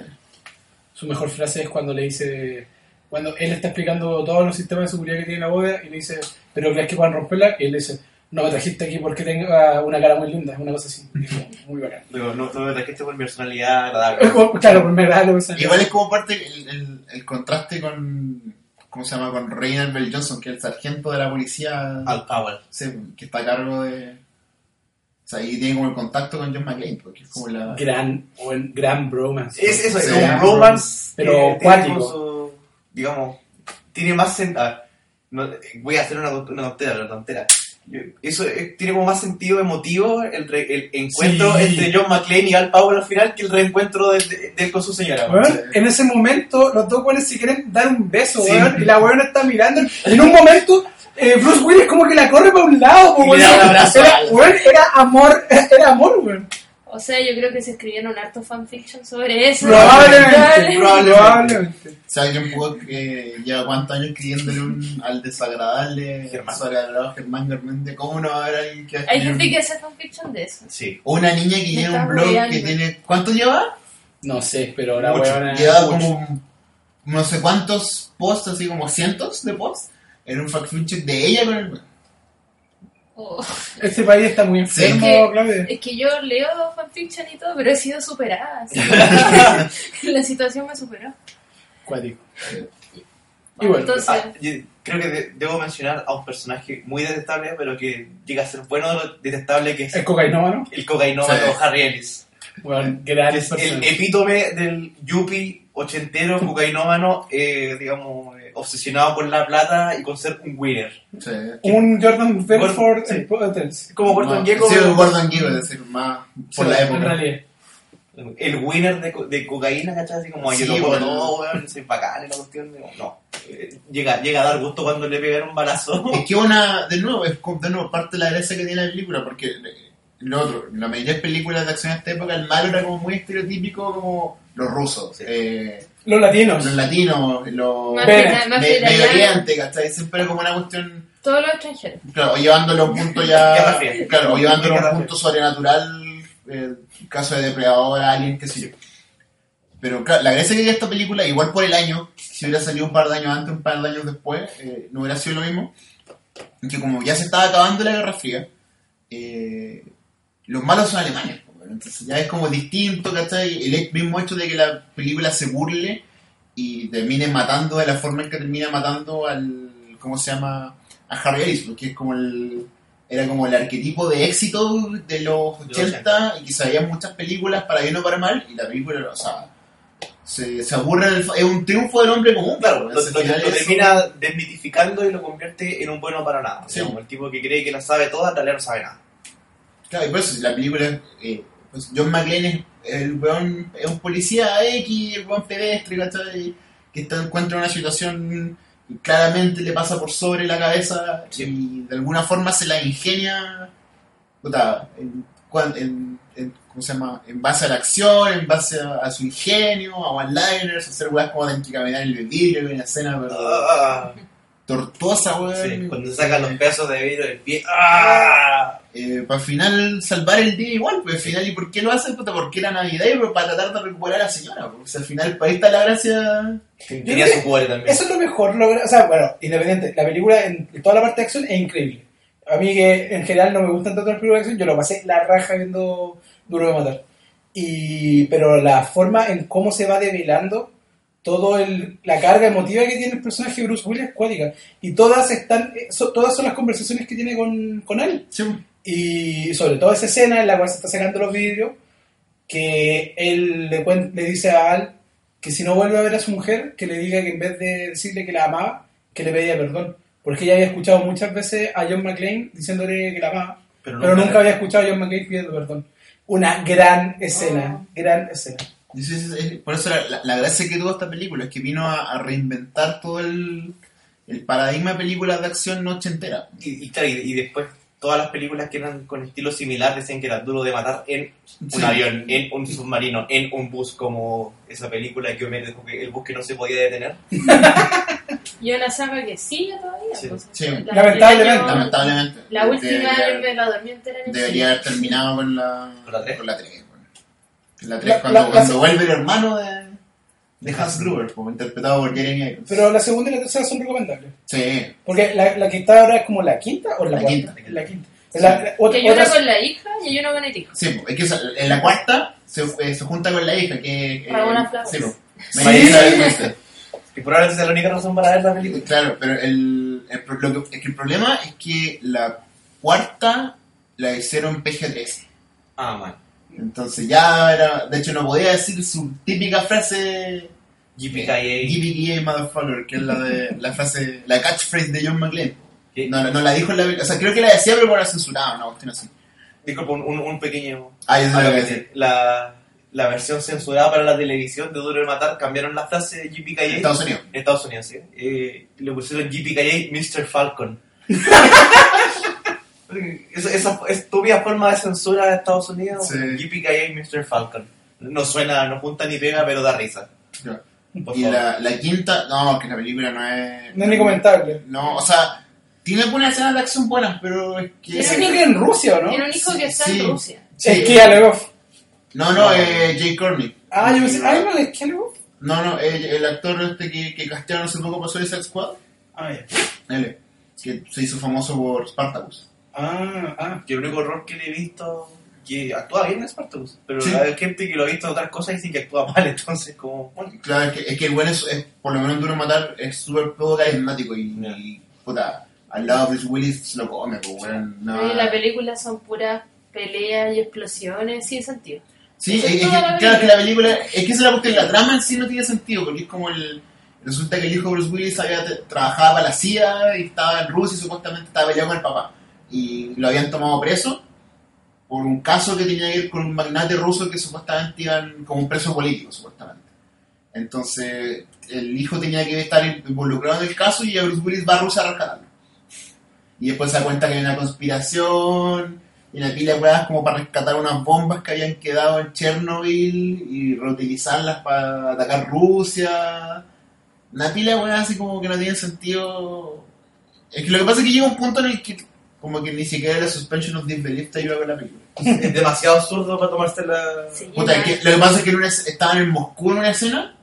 S1: Su mejor frase es cuando le dice, cuando él está explicando todos los sistemas de seguridad que tiene la bóveda y le dice, pero crees que puedan romperla, y él le dice, no me trajiste aquí porque tenga una cara muy linda, una cosa así. Muy bacán.
S3: Digo, no, no me trajiste por mi personalidad agradable.
S1: claro, me da lo que
S2: Igual es como parte el, el, el contraste con. ¿Cómo se llama? Con Reynald Bell Johnson, que es el sargento de la policía.
S3: Al Powell.
S2: sí, que está a cargo de. O sea, y tiene como el contacto con John McClane, porque es como la...
S1: Gran, buen- gran bromance.
S3: Es eso, es
S2: Sí,
S3: un
S2: ah,
S3: romance.
S1: pero cuático.
S3: digamos, tiene más sentido. voy a hacer una, una tontera, una tontera. Yo- Eso eh, tiene como más sentido emotivo el, re- el encuentro
S1: Sí.
S3: entre John McClane y Al Powell al final que el reencuentro de, de- de él con su señora. Weón,
S1: en ese momento, los dos weones se quieren dar un beso,
S3: Sí.
S1: weón, y la weona está mirando. Y en un momento, eh, Bruce Willis como que la corre para un lado, po, Era, era amor, era amor, weón.
S4: O sea, yo creo que se escribieron harto fanfiction sobre eso.
S1: Probablemente,
S3: Probablemente.
S1: probablemente.
S2: Si alguien pudo, eh, lleva cuántos años escribiéndole un, al desagradable
S3: Germán.
S2: desagradable Germán Garmendia, ¿cómo no va a haber alguien que
S4: Hay gente
S2: un-
S4: que hace fanfiction de eso.
S3: Sí.
S2: O una niña que tiene un blog que tiene... ¿Cuánto lleva?
S1: No sé, pero weona.
S2: Lleva como no sé cuántos posts, así como cientos de posts, en un fanfiction de ella con el...
S4: Oh.
S1: Este país está muy enfermo,
S4: Es que-
S1: Claudia.
S4: Es que yo leo fanfiction y todo, pero he sido superada. que la situación me superó.
S1: Cuático. Y
S4: Bueno,
S1: bueno,
S4: entonces,
S3: Ah, creo que de- debo mencionar a un personaje muy detestable, pero que llega a ser bueno de lo detestable, que es
S1: el cocainómano,
S3: el cocainómano
S2: Sí.
S3: Harry Ellis.
S1: gran
S3: Que es el epítome del yuppie ochentero cocainómano, eh, digamos, obsesionado con la plata y con ser un winner.
S2: Sí.
S1: Un Jordan Belfort
S3: sí.
S1: en.
S3: Como Gordon
S2: No,
S3: Gekko,
S2: Sí,
S3: pero-
S2: Gordon Gekko, es decir, más por la
S1: En
S2: época.
S3: el winner de, co- de cocaína, ¿cachai? Así como,
S2: Sí,
S3: yo lo puedo
S2: bueno.
S3: todo, weón, soy bacán, y la cuestión, digo, no. Eh, llega, llega a dar gusto cuando le pegan un balazo.
S2: Es que una, de nuevo, es como- de nuevo parte de la gracia que tiene la película, porque eh, lo otro, en la mayoría de películas de acción de esta época, el malo era como muy estereotípico, como los rusos,
S3: Sí.
S2: eh,
S1: Los latinos.
S2: los latinos, los
S4: Más más que
S2: Medio Oriente, ¿cachai? Siempre era como una cuestión,
S4: todos los extranjeros.
S2: claro, o llevándolo a un punto
S3: Guerra
S2: ya,
S3: Fría.
S2: claro, o llevándolo a un punto sobrenatural, eh, caso de depredador, alien, qué sé yo. Pero claro, la gracia que tiene esta película, igual por el año, si hubiera salido un par de años antes, un par de años después, eh, no hubiera sido lo mismo. Que como ya se estaba acabando la Guerra Fría, eh, los malos son alemanes. Entonces ya es como distinto, ¿cachai? El mismo hecho de que la película se burle y termine matando de la forma en que termina matando al, ¿cómo se llama? A Harry Ellis, porque es como el, era como el arquetipo de éxito de los
S3: De los
S2: 80 y que veían muchas películas para bien o para mal y la película, o sea, se, se aburre, del- es un triunfo del hombre común,
S3: Claro, lo, termina desmitificando y lo convierte en un bueno para nada.
S2: Sí.
S3: Digamos, el tipo que cree que la sabe toda, en realidad no sabe nada.
S2: Claro, y por eso, si la película, eh, pues John McClane es, el weón, es un policía X, el weón pedestre, ¿cachai? Que está, encuentra una situación claramente le pasa por sobre la cabeza y de alguna forma se la ingenia, puta, en, en- en- ¿cómo se llama? En base a la acción, en base a, a su ingenio, a one-liners, hacer weas como de en el vidrio, en una escena pero
S3: Ah,
S2: tortuosa, weón.
S3: sí, cuando se sacan los pedazos de vidrio del pie. ¡ah!
S2: eh, para al final salvar el día igual, pues al final, ¿y por qué lo hace? Puta, porque era Navidad y pues, para tratar de recuperar a la señora, pues al final, para ahí está la gracia.
S3: Tenía su cuore también.
S1: Eso es lo mejor, logra- o sea, bueno, independiente, la película en toda la parte de acción es increíble. A mí que en general no me gustan tanto las películas de acción, yo lo pasé la raja viendo Duro de Matar. Y, pero la forma en cómo se va develando todo el, la carga emotiva que tiene el personaje de Bruce Willis es cuática. Y todas están, eh, so- todas son las conversaciones que tiene con, con él. Y sobre todo esa escena en la cual se está sacando los vídeos, que él le, le dice a Al que si no vuelve a ver a su mujer, que le diga que en vez de decirle que la amaba, que le pedía perdón. Porque ella había escuchado muchas veces a John McClane diciéndole que la amaba,
S3: Pero
S1: pero
S3: nunca-
S1: nunca había escuchado a John McClane pidiendo perdón. Una gran escena, gran escena.
S2: Y sí, sí, sí, Por eso la, la- la gracia que tuvo esta película es que vino a, a reinventar todo el, el paradigma de películas de acción noche entera.
S3: Y, y claro, y, y después todas las películas que eran con estilo similar decían que era duro de matar en un
S2: Sí.
S3: avión, en un submarino, en un bus, como esa película que Homero dijo que el bus que no se podía detener.
S4: Y una saga que sigue todavía.
S3: Sí,
S4: pues,
S2: sí.
S4: la-
S1: Lamentablemente.
S2: Lamentablemente.
S4: La última dormí entera en el
S2: Debería haber terminado con la,
S3: ¿Con la tres?
S2: Con la 3. La 3
S1: La-
S2: cuando,
S1: la-
S2: cuando
S1: la-
S2: vuelve el hermano de, de Hans Gruber, pues, interpretado por Jeremy Irons.
S1: Pero la segunda y la tercera son recomendables.
S2: Sí,
S1: Porque la, la que está ahora es como la quinta o la,
S2: La
S1: cuarta.
S2: quinta.
S1: La quinta. La-
S4: Que
S1: otra-
S4: hay una
S1: otras-
S4: con la hija y hay una con el hijo.
S2: sí es que en la cuarta se, eh, se junta con la hija, que eh,
S4: Ramona Flowers.
S2: Sí, pues,
S1: Sí.
S3: Y probablemente sea la única razón para ver la película.
S2: Claro, pero el, el lo que- es que el problema es que la cuarta la hicieron PG-13.
S3: Ah, man.
S2: Entonces ya era, de hecho no podía decir su típica frase
S3: GPKA.
S2: GPKA motherfucker, que es la de la frase, la catchphrase de John McClane.
S3: ¿Qué?
S2: No, no, no la dijo en la o sea, creo que la decía pero la censurada, una cuestión así.
S3: Disculpa, un, un, un pequeño...
S2: Ah, yo
S3: algo
S2: que.
S3: La, la versión censurada para la televisión de Duro de Matar cambiaron la frase de GPKA.
S2: Estados Unidos.
S3: Estados Unidos, sí. Eh, le pusieron GPKA Mr. Falcon. esa, esa estúpida forma de censura de Estados Unidos.
S2: Sí.
S3: GPKA Mr. Falcon. No suena, no junta ni pega, pero da risa. Por
S2: Y la, la quinta, no, que la película no es...
S1: No es ni comentable.
S2: No, o sea, tiene buenas escenas de acción buenas, pero es que...
S1: Ese creo que en Rusia, ¿o ¿no?
S4: Tiene un hijo que está
S2: Sí.
S4: en Rusia.
S2: Sí.
S1: Es que Goff.
S2: No, no, eh, Jay Courtney.
S1: Ah, yo pensé, ah, no, es que Goff.
S2: No, no, el, el actor este que, que castearon hace poco pasó Suicide Squad.
S1: Ah, ya.
S2: Él, que se hizo famoso por Spartacus.
S1: Ah, ah.
S3: Que el único error que le he visto que actúa bien es Spartacus, pero
S2: Sí.
S3: hay gente que lo ha visto en otras cosas y dice que actúa mal, entonces como bueno,
S2: Claro, es que, es que el bueno es, es- por lo menos en Duro de Matar, es súper poco carismático y,
S3: Ya.
S2: y, puta, al lado de Bruce Willis se lo come, pues, weón. No,
S4: Y la película son puras peleas y explosiones sin sentido.
S2: Sí,
S4: Eso
S2: es,
S4: es
S2: es
S4: toda
S2: que,
S4: la
S2: claro, que la película, es que esa es la cuestión, la trama en sí no tiene sentido, porque es como el, resulta que el hijo de Bruce Willis había trabajaba para la CIA y estaba en Rusia y supuestamente estaba peleado con el papá. Y lo habían tomado preso por un caso que tenía que ver con un magnate ruso que supuestamente iban como un preso político, supuestamente. Entonces, el hijo tenía que estar involucrado en el caso y Bruce Willis va a Rusia a rescatarlo. Y después se da cuenta que hay una conspiración y una pila de weas como para rescatar unas bombas que habían quedado en Chernobyl y reutilizarlas para atacar Rusia. Una pila de weas así como que no tienen sentido. Es que lo que pasa es que llega un punto en el que como que ni siquiera la suspension of disbelief te ayuda con la película.
S3: es demasiado absurdo para tomarse la...
S4: Sí,
S2: Puta, es que lo que pasa es que en una es- estaban en Moscú en una escena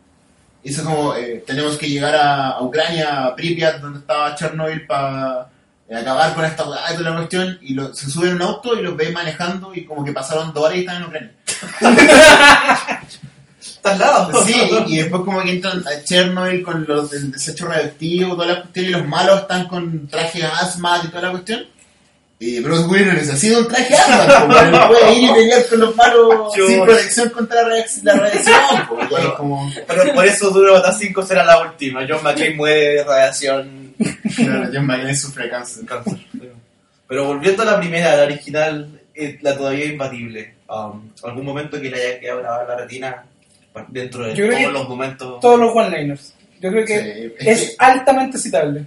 S2: y eso como eh, tenemos que llegar a, a Ucrania, a Pripyat, donde estaba Chernobyl para acabar con esta y toda la cuestión y lo- se suben a un auto y los ven manejando y como que pasaron dos horas y están en Ucrania.
S3: Está al lado.
S2: Sí, y, y después como que entran a Chernobyl con los del desecho radioactivo, toda la cuestión y los malos están con traje asma y toda la cuestión. Y Bruce Willis no necesita un traje él puede ir y pelear con los malos
S3: Yo-
S2: sin protección contra la, radiación. pues,
S3: Bueno.
S2: como...
S3: Pero por eso Duro de Matar 5 será la última. John McClane muere de radiación.
S2: Claro, John McClane sufre cáncer.
S3: cáncer. Pero volviendo a la primera, la original, eh, la todavía imbatible. Um, ¿Algún momento que le haya quedado grabada la retina dentro de
S1: Yo
S3: todos los momentos?
S1: Todos los one-liners. Yo creo que
S2: Sí, es
S1: es
S2: que-
S1: altamente citable.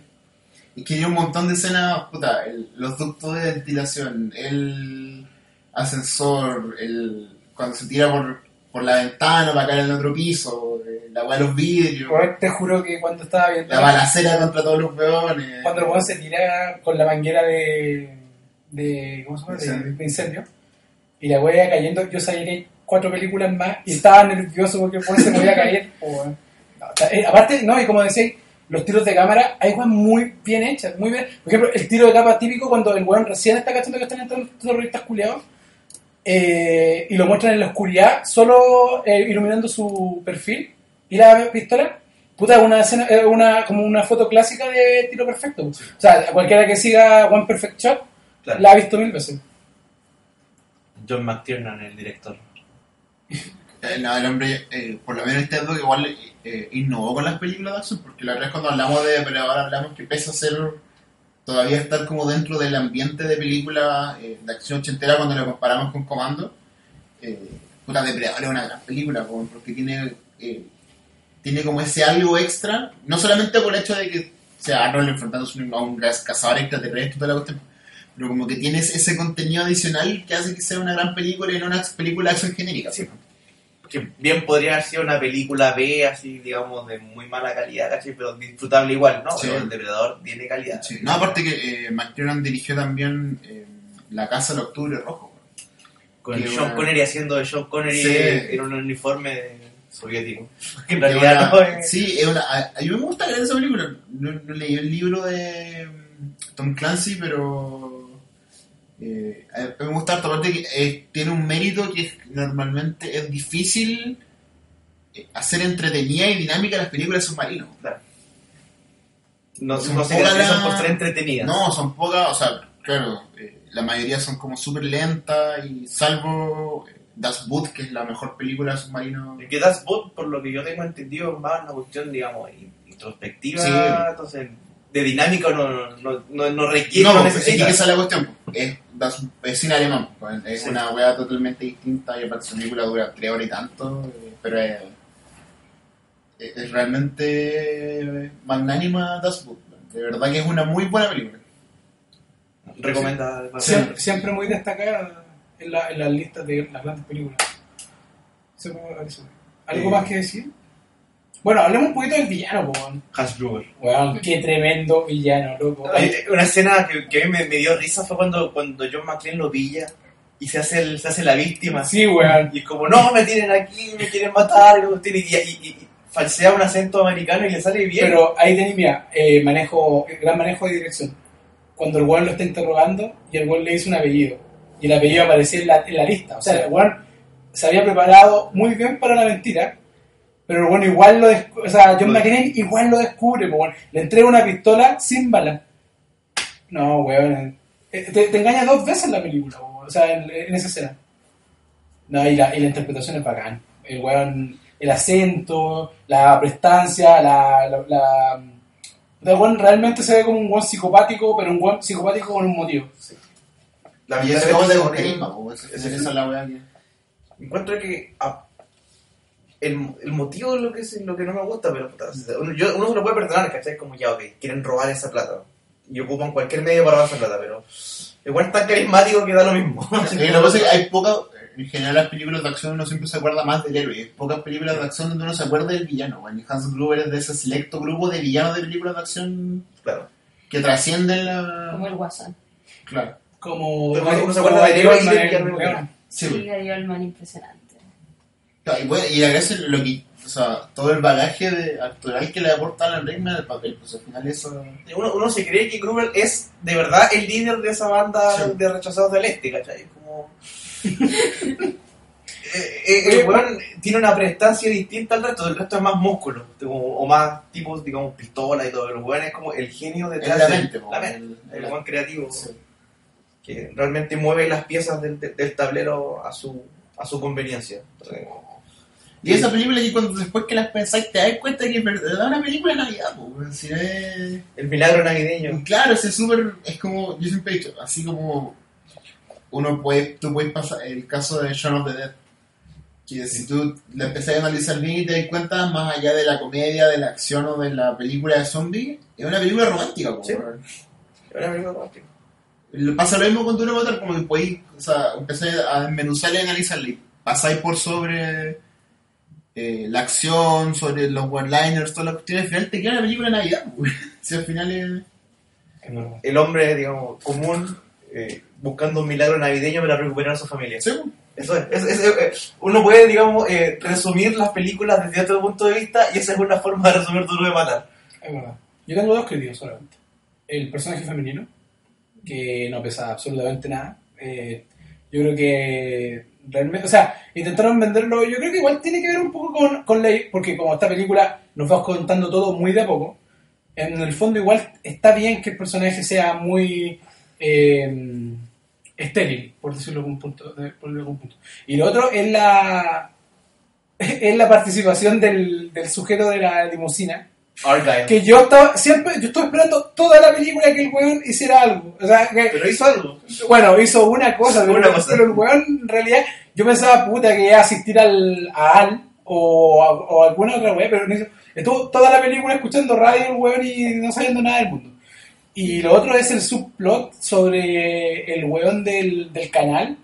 S2: Y que hay un montón de escenas, puta, el- los ductos de ventilación, el ascensor, el cuando se tira por, por la ventana para caer en el otro piso, eh, la weá de los vidrios,
S1: te juro que cuando estaba viendo.
S2: la balacera contra todos los weones.
S1: Cuando el weón se tira con la manguera de. de ¿Cómo se llama? De,
S2: Incendio.
S1: de incendio. Y la weá iba cayendo. Yo sabía que hay cuatro películas más y estaba nervioso porque el weón se me iba a caer. No, eh, aparte, no, y como decía, los tiros de cámara hay weas muy bien hechas, muy bien. Por ejemplo, el tiro de cámara típico cuando el weón recién está cachando que están entrando los terroristas culiados. eh, y lo muestran en la oscuridad, solo eh, iluminando su perfil y la pistola. Puta, una escena, eh, una, como una foto clásica de tiro perfecto. O sea, cualquiera que siga One Perfect Shot
S3: Claro.
S1: la ha visto mil veces.
S3: John McTiernan, el director.
S2: Eh, no, el hombre, eh, por lo menos este que igual eh, innovó con las películas de acción, porque la verdad es cuando hablamos de, pero ahora hablamos que pesa ser todavía estar como dentro del ambiente de película eh, de acción ochentera cuando lo comparamos con Comando. Eh, puta, Depredador es una gran película, po, porque tiene, eh, tiene como ese algo extra, no solamente por el hecho de que sea Arnold enfrentándose a un cazador extraterrestre toda la cuestión, pero como que tienes ese contenido adicional que hace que sea una gran película y no una película de acción genérica.
S1: Sí.
S3: Que bien podría haber sido una película B, así, digamos, de muy mala calidad, ¿cachai? Pero disfrutable igual, ¿no?
S2: Sí.
S3: Pero el Depredador tiene calidad.
S2: Sí. No, aparte que eh, McTiernan dirigió también eh, La Casa del Octubre Rojo.
S3: Con
S2: Qué
S3: Sean. Connery haciendo de Sean Connery
S2: Sí.
S3: en un uniforme soviético. En realidad
S2: una-
S3: no es...
S2: Sí, es una, a, a mí me gusta leer esa película. No, no leí el libro de mm, Tom Clancy, pero eh, me gusta harto. Aparte que eh, tiene un mérito que es- normalmente es difícil eh, hacer entretenida y dinámica las películas de submarinos.
S3: No,
S2: Son
S3: no se
S2: pocas
S3: por ser entretenidas.
S2: No, son pocas, o sea, claro, eh, la mayoría son como súper lentas y salvo Das Boot, que es la mejor película de submarino.
S3: El que Das Boot, por lo que yo tengo entendido, es más una cuestión, digamos, in- introspectiva,
S2: Sí.
S3: entonces de dinámica no, no, no, no requiere,
S2: No,
S3: no,
S2: pues, es que esa es la cuestión. Es, das- es cine alemán, es
S3: Sí.
S2: una weá totalmente distinta y aparte su película dura tres horas y tanto, eh, pero es, es- es realmente magnánima Das Boot. De verdad que es una muy buena película.
S3: Recomenda.
S1: Siempre, siempre muy destacada en, la, en las listas de las grandes películas. ¿Algo
S3: Eh.
S1: más que decir? Bueno, hablemos un poquito del villano, weón.
S3: Hans Gruber.
S1: Weón, qué tremendo villano, loco.
S3: Una escena que, que a mí me, me dio risa fue cuando, cuando John McClane lo pilla y se hace, el- se hace la víctima.
S1: Sí, weón.
S3: Y es como, no, me tienen aquí, me quieren matar, y, y, y- y falsea un acento americano y le sale bien.
S1: Pero ahí tenés, mira, eh, manejo, gran manejo de dirección. Cuando el weón lo está interrogando y el weón le dice un apellido. Y el apellido aparecía en la, en la lista. O sea, el weón se había preparado muy bien para la mentira. Pero el weón igual lo descubre. O sea, John McClane igual lo descubre. po, weón. Le entrega una pistola sin bala. No, weón. eh, Te, te engaña dos veces la película, weón. O sea, en, en esa escena. No, y la, y la interpretación es bacán. El weón, el acento, la prestancia, la. la, la- el weón realmente se ve como un weón psicopático, pero un weón psicopático con un motivo.
S3: la
S2: Y
S3: vida
S2: eso
S3: de
S2: es de carisma, pues, esa es la weá que...
S3: encuentro que el, el motivo es lo que, es, lo que no me gusta, pero puta, uno, yo- uno se lo puede perdonar, ¿cachai? Como ya, ok, quieren robar esa plata y ocupan cualquier medio para robar esa plata, pero igual es tan carismático que da lo mismo.
S2: Sí, lo que pasa es que hay pocas, en general las películas de acción uno siempre se acuerda más del héroe, hay pocas películas de acción donde uno se acuerda del villano, y Hans Gruber es de ese selecto grupo de villanos de películas de acción
S3: claro.
S2: que trascienden la...
S4: Como el Guasón.
S2: Claro.
S1: Como.
S3: Pero uno se acuerda del héroe y del villano.
S2: Sí,
S4: Sí, Gary Oldman, impresionante.
S2: Y, bueno, y agradece lo que, o sea, todo el bagaje de, actoral que le aporta Alan Rickman al papel, pues al final eso...
S3: Uno, uno se cree que Gruber es de verdad el líder de esa banda
S2: Sí.
S3: de rechazados del este, ¿cachai? Es como... Eh, eh, el weón tiene una prestancia distinta al resto, el resto es más músculo, como- o más tipos, digamos, pistola y todo, el weón es como el genio detrás
S2: la
S3: de
S2: mente,
S3: la
S2: el-
S3: mente,
S2: el-
S3: el weón creativo,
S2: Sí.
S3: que realmente mueve las piezas del, del tablero a su, a su conveniencia. Entonces,
S2: Y esa película que cuando después que las pensáis te das cuenta que es verdad una película de Navidad, pues, si es...
S3: el milagro navideño.
S2: Claro, ese es súper, es como, yo siempre he dicho, así como uno puede, tú puedes pasar el caso de Shaun of the Dead, que si tú le empezás a analizar bien y te das cuenta, más allá de la comedia, de la acción o de la película de zombies, es una película romántica, pues,
S3: Sí. Era una película romántica.
S2: Pasa lo mismo con Duro Matar, como que podéis, o sea, empezar a desmenuzarle y analizarle, y pasáis por sobre eh, la acción, sobre los one-liners, todas las cuestiones, al final te queda una película de Navidad, pues. Si al final es...
S1: Es verdad.
S3: El hombre, digamos, común, eh, buscando un milagro navideño para recuperar a su familia.
S2: Sí, pues.
S3: Eso es, es- es- eh, uno puede, digamos, eh, resumir las películas desde otro punto de vista y esa es una forma de resumir Duro de Matar.
S1: Es verdad. Yo tengo dos críticos solamente. El personaje femenino, que no pesa absolutamente nada. Eh, yo creo que realmente, o sea, intentaron venderlo, yo creo que igual tiene que ver un poco con, con la, porque como esta película nos va contando todo muy de a poco, en el fondo igual está bien que el personaje sea muy eh, estéril, por decirlo de algún punto, de- por algún punto. Y lo otro es la es la participación del, del sujeto de la limusina,
S3: Argyle.
S1: que yo estaba siempre, yo estuve esperando toda la película que el weón hiciera algo. O sea, que,
S3: Pero hizo algo.
S1: bueno, hizo una cosa, pero,
S3: Una cosa.
S1: pero el weón en realidad, yo pensaba, puta, que iba a asistir al, a Al o, a, o a alguna otra weá, pero no hizo. Estuvo toda la película escuchando radio el weón y no sabiendo nada del mundo. Y lo otro es el subplot sobre el weón del, del canal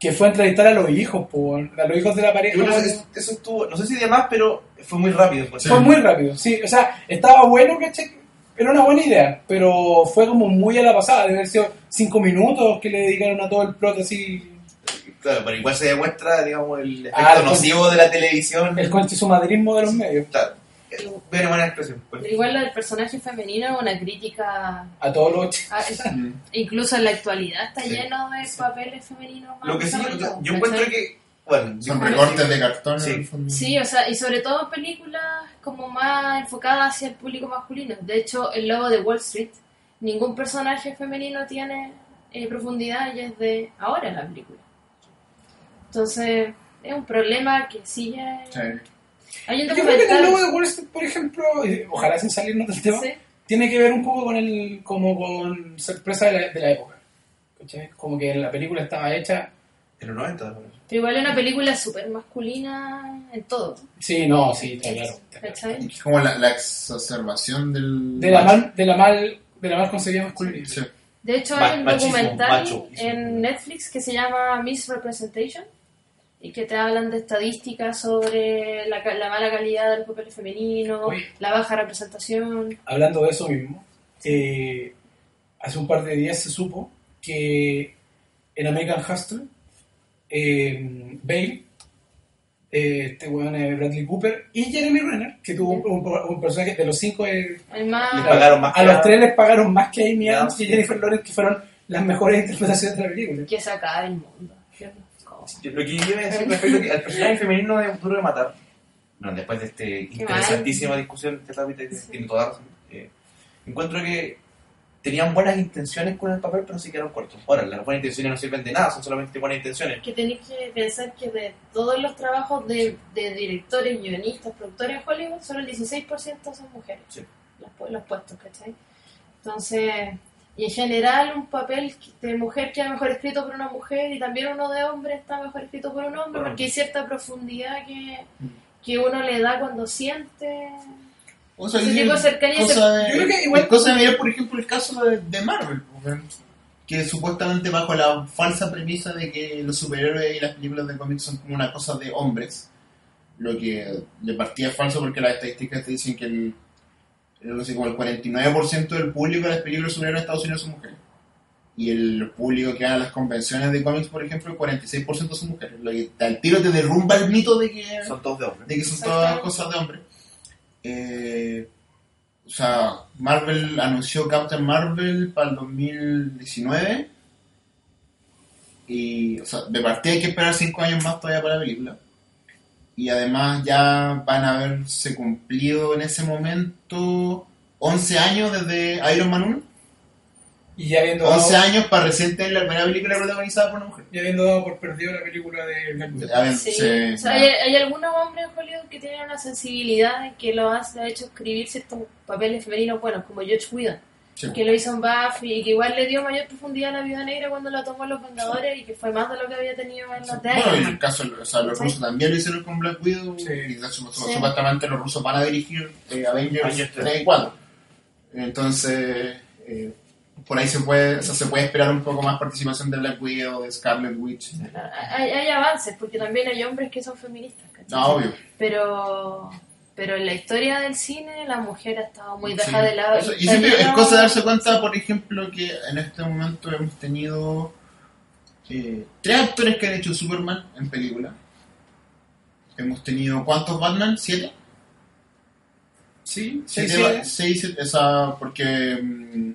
S1: que fue a entrevistar a los hijos, po, a los hijos de la pareja.
S3: Bueno, eso, eso estuvo, no sé si de más, pero fue muy rápido. pues.
S1: Fue muy rápido, sí. O sea, estaba bueno, ¿cachai? Era una buena idea, pero fue como muy a la pasada. Debe haber sido cinco minutos que le dedicaron a todo el plot así.
S3: Claro, pero igual se demuestra, digamos, el efecto
S1: Ah, el-
S3: nocivo de la televisión.
S1: El conche su madrismo de los medios.
S3: Claro. Buena, buena expresión. pues.
S4: Pero igual lo del personaje femenino es una crítica.
S1: A todos los
S4: a- es- incluso en la actualidad está
S3: Sí.
S4: lleno de papeles femeninos. más
S3: Lo que sí, yo, encuentro que. Bueno,
S2: Son recortes de cartón.
S3: Sí.
S2: el.
S4: Sí, o sea, y sobre todo películas como más enfocadas hacia el público masculino. De hecho, el logo de Wall Street, ningún personaje femenino tiene eh, profundidad y es de ahora en la película. Entonces, es un problema que ya...
S2: Sí.
S4: Hay un
S1: Yo creo que el logo de Wall Street, por ejemplo, eh, ojalá sin salirnos del tema,
S4: Sí.
S1: tiene que ver un poco con el como con sorpresa de la, de la época. ¿cachai? Como que la película estaba hecha.
S3: En los 90, me parece.
S4: Pero igual es una película súper masculina en todo.
S1: Sí, no, sí, está claro.
S2: Es como la, la exacerbación del.
S1: De la mal, de la mal, de la mal concebida masculinidad.
S2: Sí.
S4: De hecho, hay un
S3: machismo,
S4: documental
S3: macho.
S4: en Netflix que se llama Misrepresentation y que te hablan de estadísticas sobre la, la mala calidad del papel femenino,
S1: Oye.
S4: la baja representación.
S1: Hablando de eso mismo, eh, hace un par de días se supo que en American Hustle, eh, Bale, eh, este weón es Bradley Cooper y Jeremy Renner, que tuvo un, un- un personaje de los cinco, eh,
S4: El más...
S3: Le pagaron más
S1: a los tres les pagaron más que Amy Adams y. Jennifer Lawrence, que fueron las mejores interpretaciones de la película.
S4: que sacar el mundo. ¿Cómo?
S3: Lo que yo iba a decir respecto al personaje femenino de Duro de Matar, bueno, después de esta interesantísima discusión, este tópico que tiene toda razón, eh, encuentro que tenían buenas intenciones con el papel, pero se quedaron cortos. Ahora, las buenas intenciones no sirven de nada, son solamente buenas intenciones.
S4: Que tenéis que pensar que de todos los trabajos de, de directores, guionistas, productores de Hollywood, solo el 16% son mujeres.
S3: Sí.
S4: Pu- los puestos, ¿cachai? Entonces, y en general un papel de mujer queda mejor escrito por una mujer y también uno de hombre está mejor escrito por un hombre
S3: Por
S4: porque hay cierta profundidad que, que uno le da cuando siente...
S2: O sea,
S4: Ese tipo de cercanía
S2: cosa
S4: se-
S2: de-
S1: Yo creo que igual-
S2: es cosa de mirar, por ejemplo, el caso de, de Marvel, que supuestamente bajo la falsa premisa de que los superhéroes y las películas de cómics son como una cosa de hombres, lo que de partida es falso porque las estadísticas te dicen que el- no sé, como el 49% del público de las películas de superhéroes en Estados Unidos son mujeres. Y el público que va a las convenciones de cómics, por ejemplo, el 46% son mujeres. Lo que al tiro te derrumba el mito de que
S3: Son todos de hombres.
S2: de que son todas cosas de hombre. Eh, o sea, Marvel anunció Captain Marvel para el 2019. Y, o sea, de partida hay que esperar 5 años más todavía para la película. Y además ya van a haberse cumplido en ese momento 11 años desde Iron Man 1.
S1: Y ya habiendo,
S2: 11
S1: dado,
S2: años para recién tener la primera película protagonizada por una mujer.
S1: ya habiendo dado por perdido la película de Black Widow.
S4: Sí.
S2: se-
S4: O sea, hay, hay algunos hombres en Hollywood que tienen una sensibilidad en que lo ha, lo ha hecho escribir ciertos papeles femeninos buenos, como George Whedon,
S2: Sí.
S4: que lo hizo en Buffy y que igual le dio mayor profundidad a la Viuda Negra cuando la tomó en Los Vengadores y que fue más de lo que había tenido en los de
S2: Bueno,
S4: Man.
S2: el caso, o sea, los
S4: Sí.
S2: rusos también lo hicieron con Black Widow.
S1: Sí.
S2: Y de hecho,
S4: Sí.
S2: supuestamente los rusos van a dirigir eh, Avengers
S3: Avengers
S2: 3 y 4. Entonces, eh, por ahí se puede, o sea, se puede esperar un poco más participación de Black Widow, de Scarlet Witch.
S4: Hay, hay avances, porque también hay hombres que son feministas. ¿cachai?
S2: No, obvio.
S4: Pero, pero en la historia del cine la mujer ha estado muy dejada
S2: Sí.
S4: de lado.
S2: Eso- y siempre es cosa de darse cuenta, por ejemplo, que en este momento hemos tenido eh, tres actores que han hecho Superman en película. Hemos tenido, ¿cuántos Batman? ¿Siete?
S1: Sí, sí,
S2: Siete seis, esa, porque mm,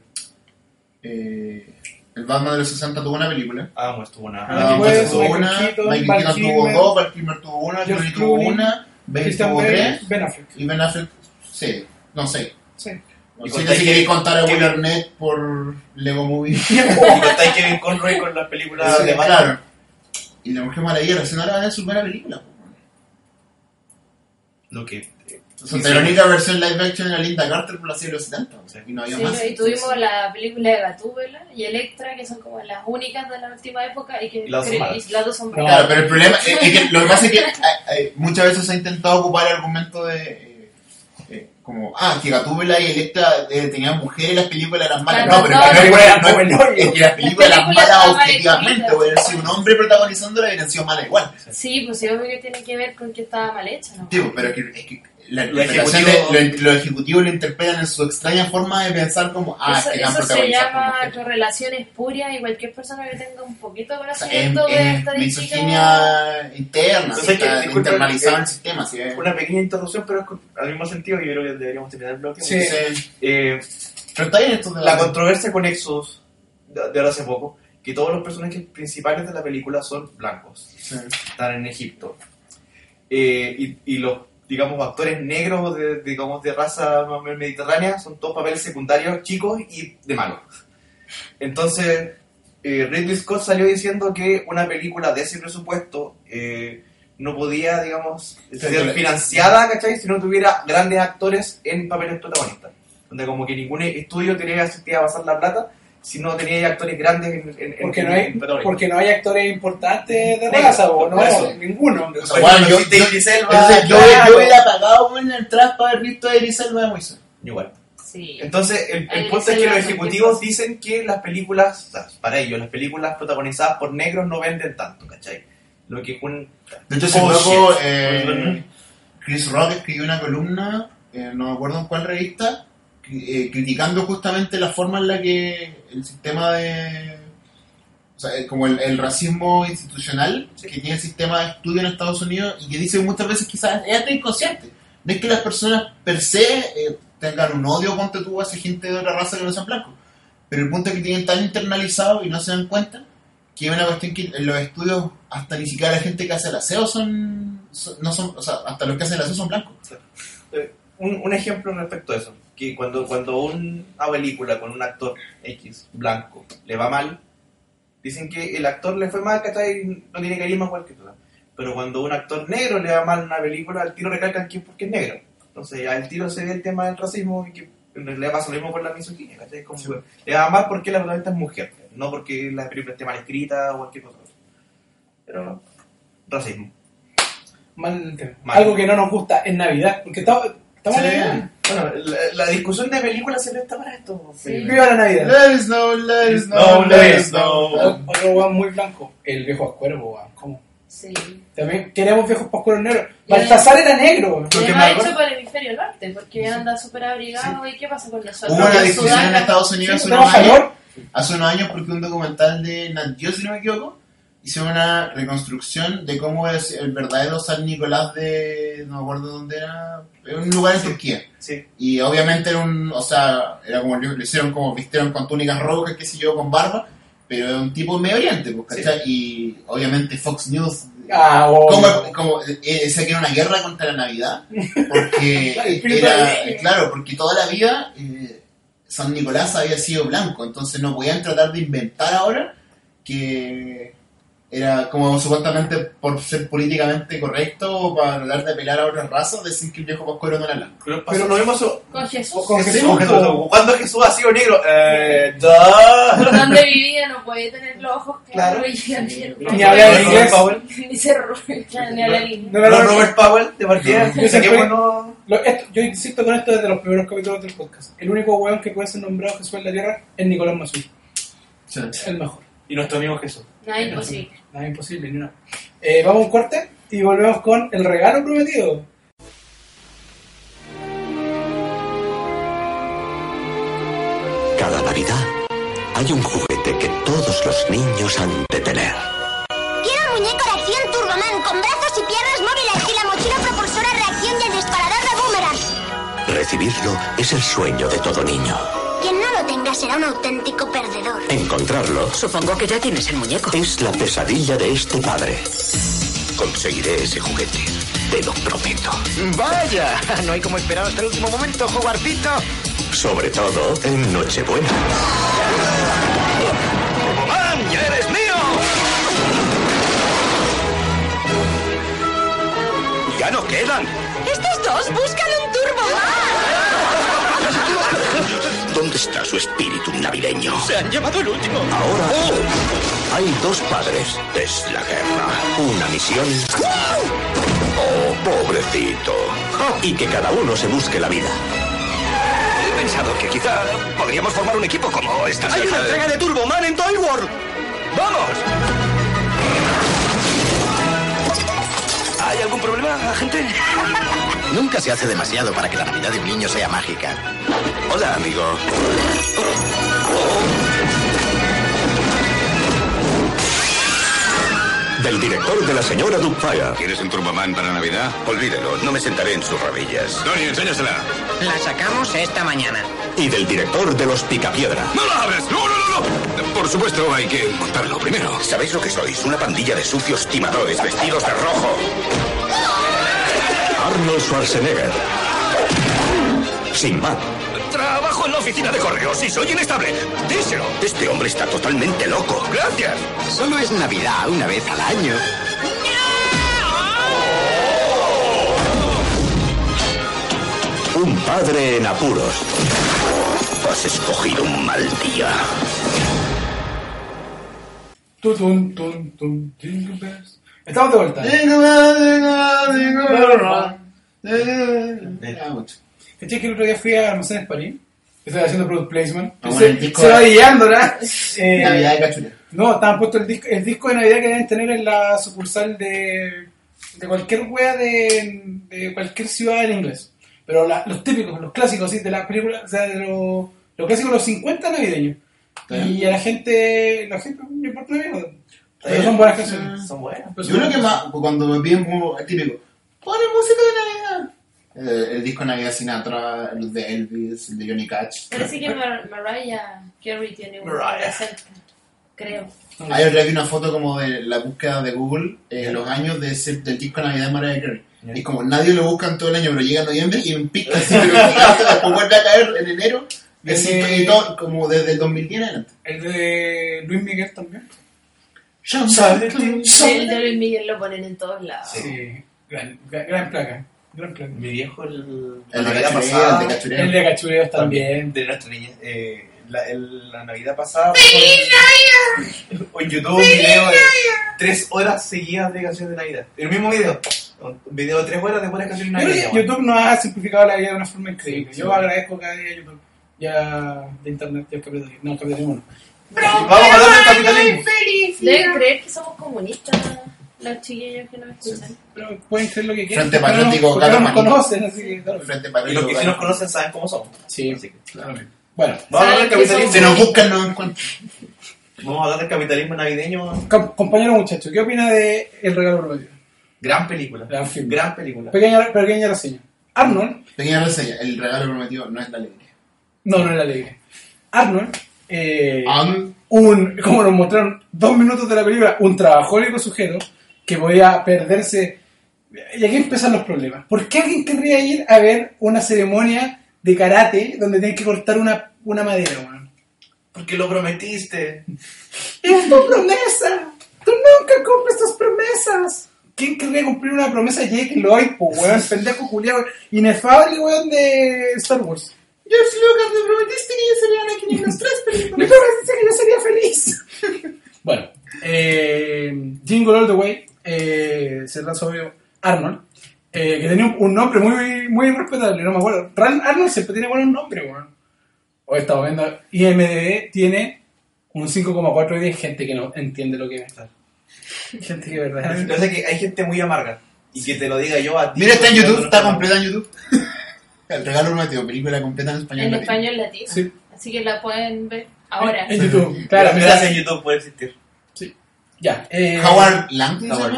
S2: eh, el Batman de los 60 tuvo una película.
S3: Ah, bueno, estuvo una.
S1: Ah, pues,
S2: tuvo una, Michael Keaton tuvo dos, Val Kilmer tuvo una, Clooney tuvo una, Bale
S1: Christian
S2: tuvo
S1: Bale,
S2: tres
S1: Ben Affleck.
S2: y Ben Affleck, sí, no sé.
S1: Sí.
S2: No
S3: Y
S2: si
S3: que-
S2: queréis contar a Will Arnett por Lego Movie.
S3: Y contáis Kevin Conroy con las películas
S2: Sí,
S3: de Batman.
S2: claro. Y la Mujer Maravilla recién ahora va a ver su primera película.
S3: Lo que.
S2: O sea,
S3: sí,
S2: la
S3: sí.
S2: única versión live action era Linda Carter por la serie de los 70. o sea, y no había
S4: Sí,
S2: más.
S4: y tuvimos la película de Gatúbela y Electra, que son como las únicas de la última época y que
S3: las dos son
S1: No.
S2: Claro, pero el problema es, es que lo que pasa es que eh, eh, muchas veces se ha intentado ocupar el argumento de eh, eh, como, ah, que Gatúbela y Electra eh, tenían mujeres y las películas eran malas.
S4: Claro,
S2: no, pero
S4: no,
S2: las películas
S1: no,
S2: no,
S1: no,
S2: es que las películas eran malas objetivamente, hubiera sido un hombre protagonizándola y hubieran sido malas igual.
S4: Sí, pues sí, obvio que tiene que ver con que estaba mal hecha, ¿no?
S2: Digo, pero es que, es que la
S3: Lo ejecutivo-
S2: de- lo, lo ejecutivo lo interpretan en su extraña forma de pensar como, ah,
S4: eso
S2: es que eran
S4: eso se llama
S2: mujeres.
S4: correlación espuria y cualquier persona que tenga un poquito de
S2: O sea, es,
S4: conocimiento de
S2: es
S4: estadística...
S2: misoginia interna, sí, está
S3: que-
S2: internalizada
S3: eh,
S2: en el sistema. Sí, es-
S3: Una pequeña interrupción, pero es al mismo sentido yo creo que deberíamos terminar el bloque.
S1: Sí.
S2: sí.
S3: Eh,
S2: Pero está bien esto de
S3: la controversia con Exos de, de ahora hace poco, que todos los personajes principales de la película son blancos,
S2: Sí.
S3: están en Egipto. Eh, y, y los, digamos, actores negros de, digamos, de raza mediterránea son todos papeles secundarios chicos y de malos. Entonces, eh, Ridley Scott salió diciendo que una película de ese presupuesto eh, no podía, digamos, ser financiada, ¿cachai? Si no tuviera grandes actores en papeles protagonistas. Donde como que ningún estudio tenía sentido a basar la plata si no tenía actores grandes en, en, en-
S1: Porque no, hay, porque no hay actores importantes de
S3: Sí,
S1: raza, po, no,
S3: eso.
S1: ninguno.
S2: O sea, bueno, yo, yo, entonces, yo,
S1: claro.
S2: yo hubiera pagado por el trap para haber visto a Idris Elba de Moisés.
S3: Igual.
S4: Sí.
S3: Entonces, el, el punto es que los ejecutivos
S4: ¿qué
S3: dicen que las películas, o sea, para ellos, las películas protagonizadas por negros no venden tanto, ¿cachai? Lo que es un...
S2: De hecho,
S3: Oh, shit.
S2: eh, Chris Rock escribió una columna, eh, no me acuerdo en cuál revista, eh, criticando justamente la forma en la que el sistema de... O sea, como el, el racismo institucional que tiene el sistema de estudio en Estados Unidos y que dice muchas veces quizás es hasta inconsciente. No es que las personas per se eh, tengan un odio contra tú hacia gente de otra raza que no sean blancos. Pero el punto es que tienen tan internalizado y no se dan cuenta que es una cuestión que en los estudios hasta ni siquiera la gente que hace el aseo son, son- no son o sea hasta los que hacen el aseo son blancos
S3: eh, un, un ejemplo respecto a eso, que cuando, cuando una película con un actor X blanco le va mal, dicen que el actor le fue mal, ¿cachai? No tiene carisma igual que todo. Pero cuando un actor negro le va mal en una película, al tiro recalcan que es porque es negro. Entonces al tiro se ve el tema del racismo y que en realidad pasa lo mismo con la misoginia, ¿cachai? Como le va mal porque la protagonista es mujer, no porque la película esté mal escrita o cualquier cosa. Pero racismo.
S1: Mal tema.
S3: Mal.
S1: Algo que no nos gusta en Navidad, porque estamos, estamos
S2: Sí.
S1: en Navidad.
S3: Bueno, la, la discusión de películas se presta para esto.
S4: Sí.
S1: Viva la Navidad.
S2: let us know let us know
S3: No,
S2: let
S3: let
S2: us
S3: us
S2: know
S1: O- Otro weón muy blanco, el viejo Ascuero, weón. ¿Cómo?
S4: Sí.
S1: También queremos viejos pascueros negros.
S4: Y
S1: Baltasar era negro,
S3: Lo que me
S4: hecho por el hemisferio norte, porque anda súper abrigado. ¿Y qué pasa con nosotros?
S2: hubo una
S4: En
S2: discusión en Estados Unidos hace unos años hace unos años porque un documental de Nat si no me equivoco hicieron una reconstrucción de cómo es el verdadero San Nicolás de no me acuerdo dónde era en un lugar en Turquía.
S3: Sí.
S2: Y obviamente era un, o sea, era como lo hicieron como vistieron con túnicas rojas, qué sé yo, con barba, pero era un tipo Medio Oriente, pues, ¿cachai? Y obviamente Fox News,
S1: Ah,
S2: como, como esa que era una guerra contra la Navidad, porque era, claro, porque toda la vida eh, San Nicolás había sido blanco, entonces no podían tratar de inventar ahora que era como supuestamente por ser políticamente correcto o para tratar de apelar a otras razas, decir que el viejo pascuero no era blanco.
S3: Pero pasó lo mismo eso-
S4: Con Jesús.
S1: Con Jesús.
S3: ¿Cuándo Jesús ha sido negro? Eh,
S4: donde vivía no puede tener los ojos
S3: Claro.
S4: ni,
S1: Ni hablar
S3: Robert
S1: inglés.
S3: Powell.
S4: ni se claro, ni hablar inglés.
S1: No, no,
S3: No,
S1: no,
S3: Robert Powell, de partida.
S1: Yo
S3: Saqué
S1: siempre-
S3: bueno.
S1: Lo- esto- yo insisto con esto desde los primeros capítulos del podcast. El único weón que puede ser nombrado Jesús en la tierra es Nicolás Mazú. El mejor.
S3: Y nuestro amigo Jesús.
S4: Nada imposible.
S1: Nada imposible, ni una. Eh, vamos a un corte y volvemos con el regalo prometido.
S5: Cada Navidad hay un juguete que todos los niños han de tener.
S11: Quiero un muñeco de acción Turboman con brazos y piernas móviles y la mochila propulsora reacción y el disparador de boomerang.
S5: Recibirlo es el sueño de todo niño.
S11: Tenga será un auténtico perdedor.
S5: Encontrarlo
S12: Supongo que ya tienes el muñeco.
S5: es la pesadilla de este padre. Conseguiré ese juguete, te lo prometo.
S13: Vaya, no hay como esperar hasta el último momento, jugarcito.
S5: Sobre todo en Nochebuena.
S13: ¡Man, ya eres mío!
S5: ¡Ya no quedan!
S12: Estos dos buscan un
S5: ¿Dónde está su espíritu navideño?
S13: Se han llevado el último.
S5: Ahora hay dos padres. Es la guerra. Una misión. Oh, pobrecito. Y que cada uno se busque la vida.
S13: He pensado que quizá podríamos formar un equipo como esta.
S5: Hay una entrega
S13: de Turboman en Toy World. ¡Vamos! ¿Hay algún problema, agente?
S14: Nunca se hace demasiado para que la Navidad de un niño sea mágica.
S5: Hola, amigo. Del director de la señora Doubtfire.
S15: ¿Quieres un Turboman para Navidad? Olvídelo, no me sentaré en sus rodillas. Tony, enséñasela.
S12: La sacamos esta mañana.
S5: Y del director de los Picapiedra.
S15: ¡No la abres! ¡No, no, no, no! Por supuesto, hay que montarlo primero. ¿Sabéis lo que sois? Una pandilla de sucios timadores vestidos de rojo.
S5: Arnold Schwarzenegger. Sin más.
S15: Trabajo en la oficina de correos y soy inestable. Díselo. Este hombre está totalmente loco. Gracias.
S14: Solo es Navidad una vez al año.
S5: Un padre en apuros. Has escogido un mal día.
S1: Tun, jingle bells. Estamos de vuelta. ¿Cachai que el otro día fui a Almacenes París? Estoy haciendo product placement.
S2: Vamos
S1: se,
S2: al disco
S1: se
S2: de-
S1: va guiando, ¿verdad? Eh,
S2: Navidad de cachureo.
S1: No, estaban puesto el disco, el disco de Navidad que deben tener en la sucursal de, de cualquier wea de, de cualquier ciudad en inglés. Pero la- los típicos, los clásicos, ¿sí? de las películas, o sea, de los, los clásicos de los 50 navideños. Y a la gente, la gente no le importa una mierda. Pero son buenas canciones.
S3: Son buenas.
S1: Pero
S2: Yo
S1: son
S2: creo que más, cuando me piden como el típico, pone música de Navidad. Eh, el disco de Navidad Sinatra, el de Elvis, el de Johnny Cash.
S4: Parece que Mar- Mariah Carey tiene un
S2: Mariah.
S4: adolescente, creo.
S2: Hay otra vez una foto como de la búsqueda de Google, eh, los años de ese- del disco de Navidad de Mariah Carey. Y como nadie lo busca en todo el año, pero llega noviembre y en pica, así, en después vuelve a caer en enero. Y así, y todo, como desde el 2010 en adelante.
S1: El de Luis Miguel también.
S4: El de Luis Miguel lo ponen en todos lados.
S1: Sí, gran, gran, gran placa. Gran placa.
S3: Mi viejo, el,
S2: El
S3: la
S2: de
S3: Navidad pasada.
S2: el de cachureo.
S1: El de cachureos también.
S3: De nuestra niña. Eh, la, el- la Navidad pasada. fue- En YouTube, un video de tres horas seguidas de canciones de Navidad. El mismo video. Un video de tres horas de buenas canciones
S1: que
S3: navideñas.
S1: YouTube nos ha simplificado la vida de una forma increíble. Yo agradezco cada día a YouTube. Ya de internet, ya el. No, el capitalismo no.
S3: Vamos a hablar del capitalismo.
S4: Deben creer que somos comunistas los chiquillos que nos escuchan.
S1: Pero pueden creer lo que quieran.
S2: Frente
S1: no-
S2: Patriótico,
S1: porque no nos
S2: Carlos
S1: conocen, así que. claro.
S2: Frente
S3: Y los que sí nos conocen saben cómo somos.
S1: Sí,
S3: Así que-
S1: claro. Bueno,
S3: Vamos a hablar del
S4: ¿Saben que
S3: capitalismo.
S2: Se nos buscan, no encuentran.
S3: Vamos a hablar del capitalismo navideño.
S1: com- compañero muchacho, ¿qué opina de El regalo prometido?
S3: Gran película.
S1: Gran film.
S3: Gran película.
S1: Pequeña, pequeña reseña. Arnold,
S2: Pequeña reseña, el regalo prometido no es la alegría.
S1: no, no era alegre. Arnold, eh, un, como nos mostraron dos minutos de la película, un trabajólico sujeto que podía perderse. Y aquí empiezan los problemas. ¿Por qué alguien querría ir a ver una ceremonia de karate donde tienes que cortar una, una madera, weón?
S3: Porque lo prometiste.
S1: ¡Es tu promesa! ¡Tú nunca cumples tus promesas! ¿Quién querría cumplir una promesa Jake Lloyd, po, weón? Pendejo culiado, inefable, weón, de Star Wars.
S2: George Lucas, me prometiste que yo sería Anakin en las tres
S1: Me
S2: películas.
S1: prometiste que yo sería feliz. bueno, eh, Jingle All the Way, eh, se lanzó Arnold, eh, que tenía un, un nombre muy, muy respetable, no me acuerdo. Ran- Arnold siempre tiene buenos nombres, weón. Hoy estamos viendo, IMDB tiene un 5,4 de 10, gente que no entiende lo que es. Gente que
S3: Lo
S1: verdaderamente...
S3: que pasa es que hay gente muy amarga. Y que te lo diga yo a ti.
S2: Mira, está en YouTube, está completa en YouTube. El regalo prometido, película completa en español.
S4: En
S2: latino.
S4: español latino.
S1: Sí.
S4: Así que la pueden ver ahora.
S1: En YouTube, claro.
S3: Gracias a YouTube por existir.
S1: Ya. eh,
S2: Howard Lang, ¿se
S1: Howard?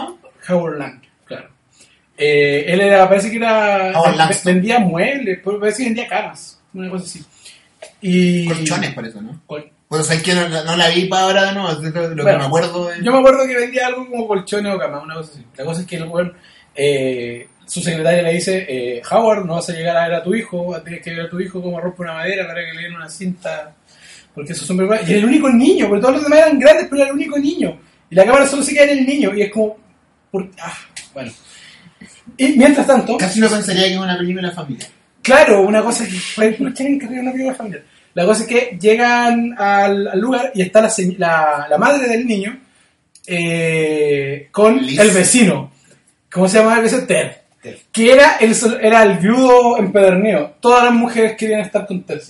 S1: Howard Lang, claro. Eh, él era, parece que era.
S2: Howard Langston.
S1: vendía muebles, pues, parece que vendía camas, una cosa así. Y.
S2: Colchones, por eso, ¿no?
S1: Col-
S2: Bueno, sabes que no, no la vi para ahora, no, lo, que
S1: Bueno,
S2: me acuerdo. de-
S1: Yo me acuerdo que vendía algo como colchones o camas, una cosa así. La cosa es que el weón, eh, su secretaria le dice: eh, Howard, no vas a llegar a ver a tu hijo, tienes que ver a tu hijo como rompe una madera para que le den una cinta. Porque eso son Y era el único niño, porque todos los demás eran grandes, pero era el único niño. Y la cámara solo se queda en el niño, y es como. por- ah, bueno. Y mientras tanto.
S2: Casi no pensaría que es una película familiar.
S1: Claro, una cosa que ¿por qué una película familiar? La cosa es que llegan al, al lugar y está la, la, la madre del niño eh, con
S2: Liz.
S1: el vecino. ¿Cómo se llama el vecino? Ted.
S3: Ted.
S1: Que era el, era el viudo empedernido. Todas las mujeres querían estar con Ted.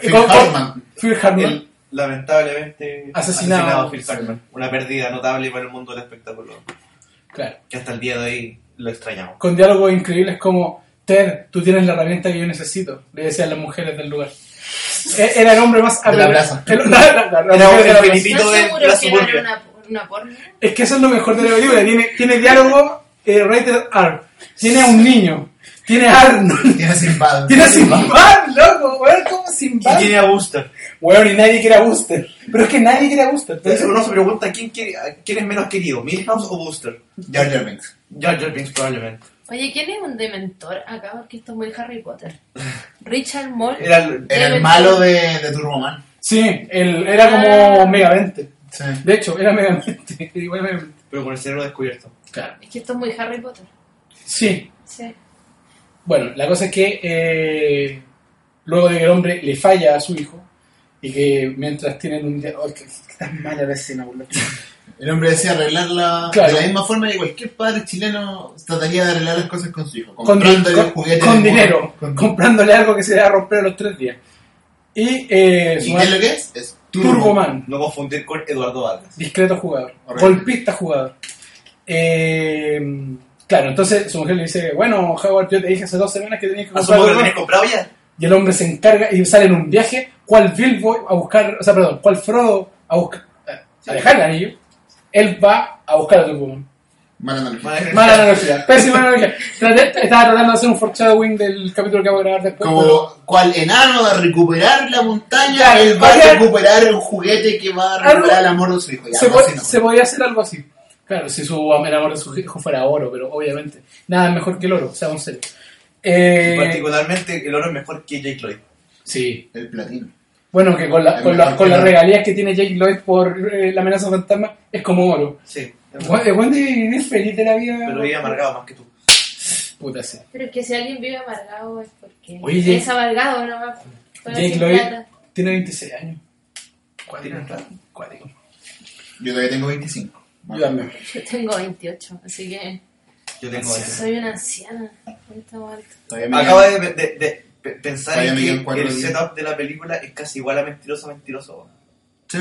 S2: Phil Hartman.
S1: Phil Hartman.
S3: El, lamentablemente
S1: Asesinado.
S3: Phil Hartman. Una pérdida notable para el mundo del espectáculo.
S1: Claro.
S3: Que hasta el día de hoy lo extrañamos.
S1: Con diálogos increíbles como Ted, tú tienes la herramienta que yo necesito, le decían las mujeres del lugar. E- Era el hombre más
S2: De la plaza.
S1: el- la- la- la- la
S3: Era el
S1: la plaza.
S3: Felipito
S4: ¿Estás
S3: de la suburbia.
S4: una, una porno?
S1: Es que eso es lo mejor de la película. Tiene, tiene diálogo eh, rated R. Tiene a un niño. Tiene a Arnold.
S2: Tiene Sinbad.
S1: Tiene a Sinbad, loco, weón, como
S3: Y
S1: Sinbad.
S3: tiene a Booster.
S1: Weón, y nadie quiere a Booster. Pero es que nadie quiere a Booster.
S3: Entonces uno se pregunta quién, quiere, quién es menos querido, Milhouse o Booster.
S2: Jar Jar Binks.
S3: Jar Jar Binks probablemente.
S4: Oye, ¿quién es un dementor acá? Porque esto es muy Harry Potter. Richard Moll.
S3: Era el,
S2: Era el malo de, de Turboman.
S1: Sí, él era como
S4: Ah.
S2: Sí.
S1: De hecho, era Megamente. Igual Megamente.
S3: pero con el cerebro descubierto.
S1: Claro.
S4: Es que esto es muy Harry Potter.
S1: Sí.
S4: Sí.
S1: Bueno, la cosa es que eh, luego de que el hombre le falla a su hijo y que mientras tienen un día... Oh, tan mala la escena, boludo.
S2: El hombre decía arreglarla
S1: Claro.
S2: de la misma forma que cualquier padre chileno trataría de arreglar las cosas con su hijo.
S1: Con,
S2: Comprándole
S1: con-
S2: juguetes
S1: con
S2: de
S1: dinero,
S2: con-
S1: comprándole algo que se va a romper a los tres días. Y, eh, su
S2: ¿Y qué
S1: madre-
S2: es lo que es? Es Turbo.
S1: Turboman.
S3: No confundir con Eduardo Vargas.
S1: Discreto jugador.
S2: Horrible.
S1: Golpista jugador. Eh, claro, entonces su mujer le dice, bueno, Howard, yo te dije hace dos semanas que tenías que comprar
S3: ¿Asumo que lo
S1: algo
S3: tenés comprado ya?
S1: Y el hombre se encarga y sale en un viaje, cual Bilbo a buscar, o sea, perdón, cual Frodo a buscar, a dejar el anillo, él va a buscar a Turboman.
S2: Mala analogía.
S3: Madre-
S1: Mala analogía, pésima analogía. Traté- Estaba tratando de hacer un foreshadowing del capítulo que vamos a grabar después. pero-
S2: Como cual enano de recuperar la montaña,
S1: Claro,
S2: él va a recuperar un juguete que va a recuperar el amor de su hijo. Ya,
S1: se,
S2: no, no.
S1: se podía hacer algo así. Claro, si su amor de su hijo fuera oro, pero obviamente nada es mejor que el oro, seamos serios. Eh,
S3: Particularmente el oro es mejor que Jake Lloyd.
S1: sí,
S2: El platino.
S1: bueno, que con, la- con, la- con las regalías que tiene Jake Lloyd por eh, la amenaza fantasma, es como oro.
S3: Sí.
S1: Bueno, es bueno de vivir feliz de la vida.
S3: Pero vive amargado más que tú.
S1: Puta, sí.
S4: Pero es que si alguien vive amargado es porque
S1: Oye,
S4: es amargado nomás.
S1: Jake Lloyd
S4: plata.
S1: tiene 26 años. Cuático. Cuático.
S2: Yo todavía tengo 25.
S1: Yo también.
S4: Yo tengo 28, así que
S3: Yo tengo
S4: soy una anciana
S3: Acaba de, de- de pe- pensar en que el setup de la película es casi igual a mentiroso mentiroso.
S2: Sí.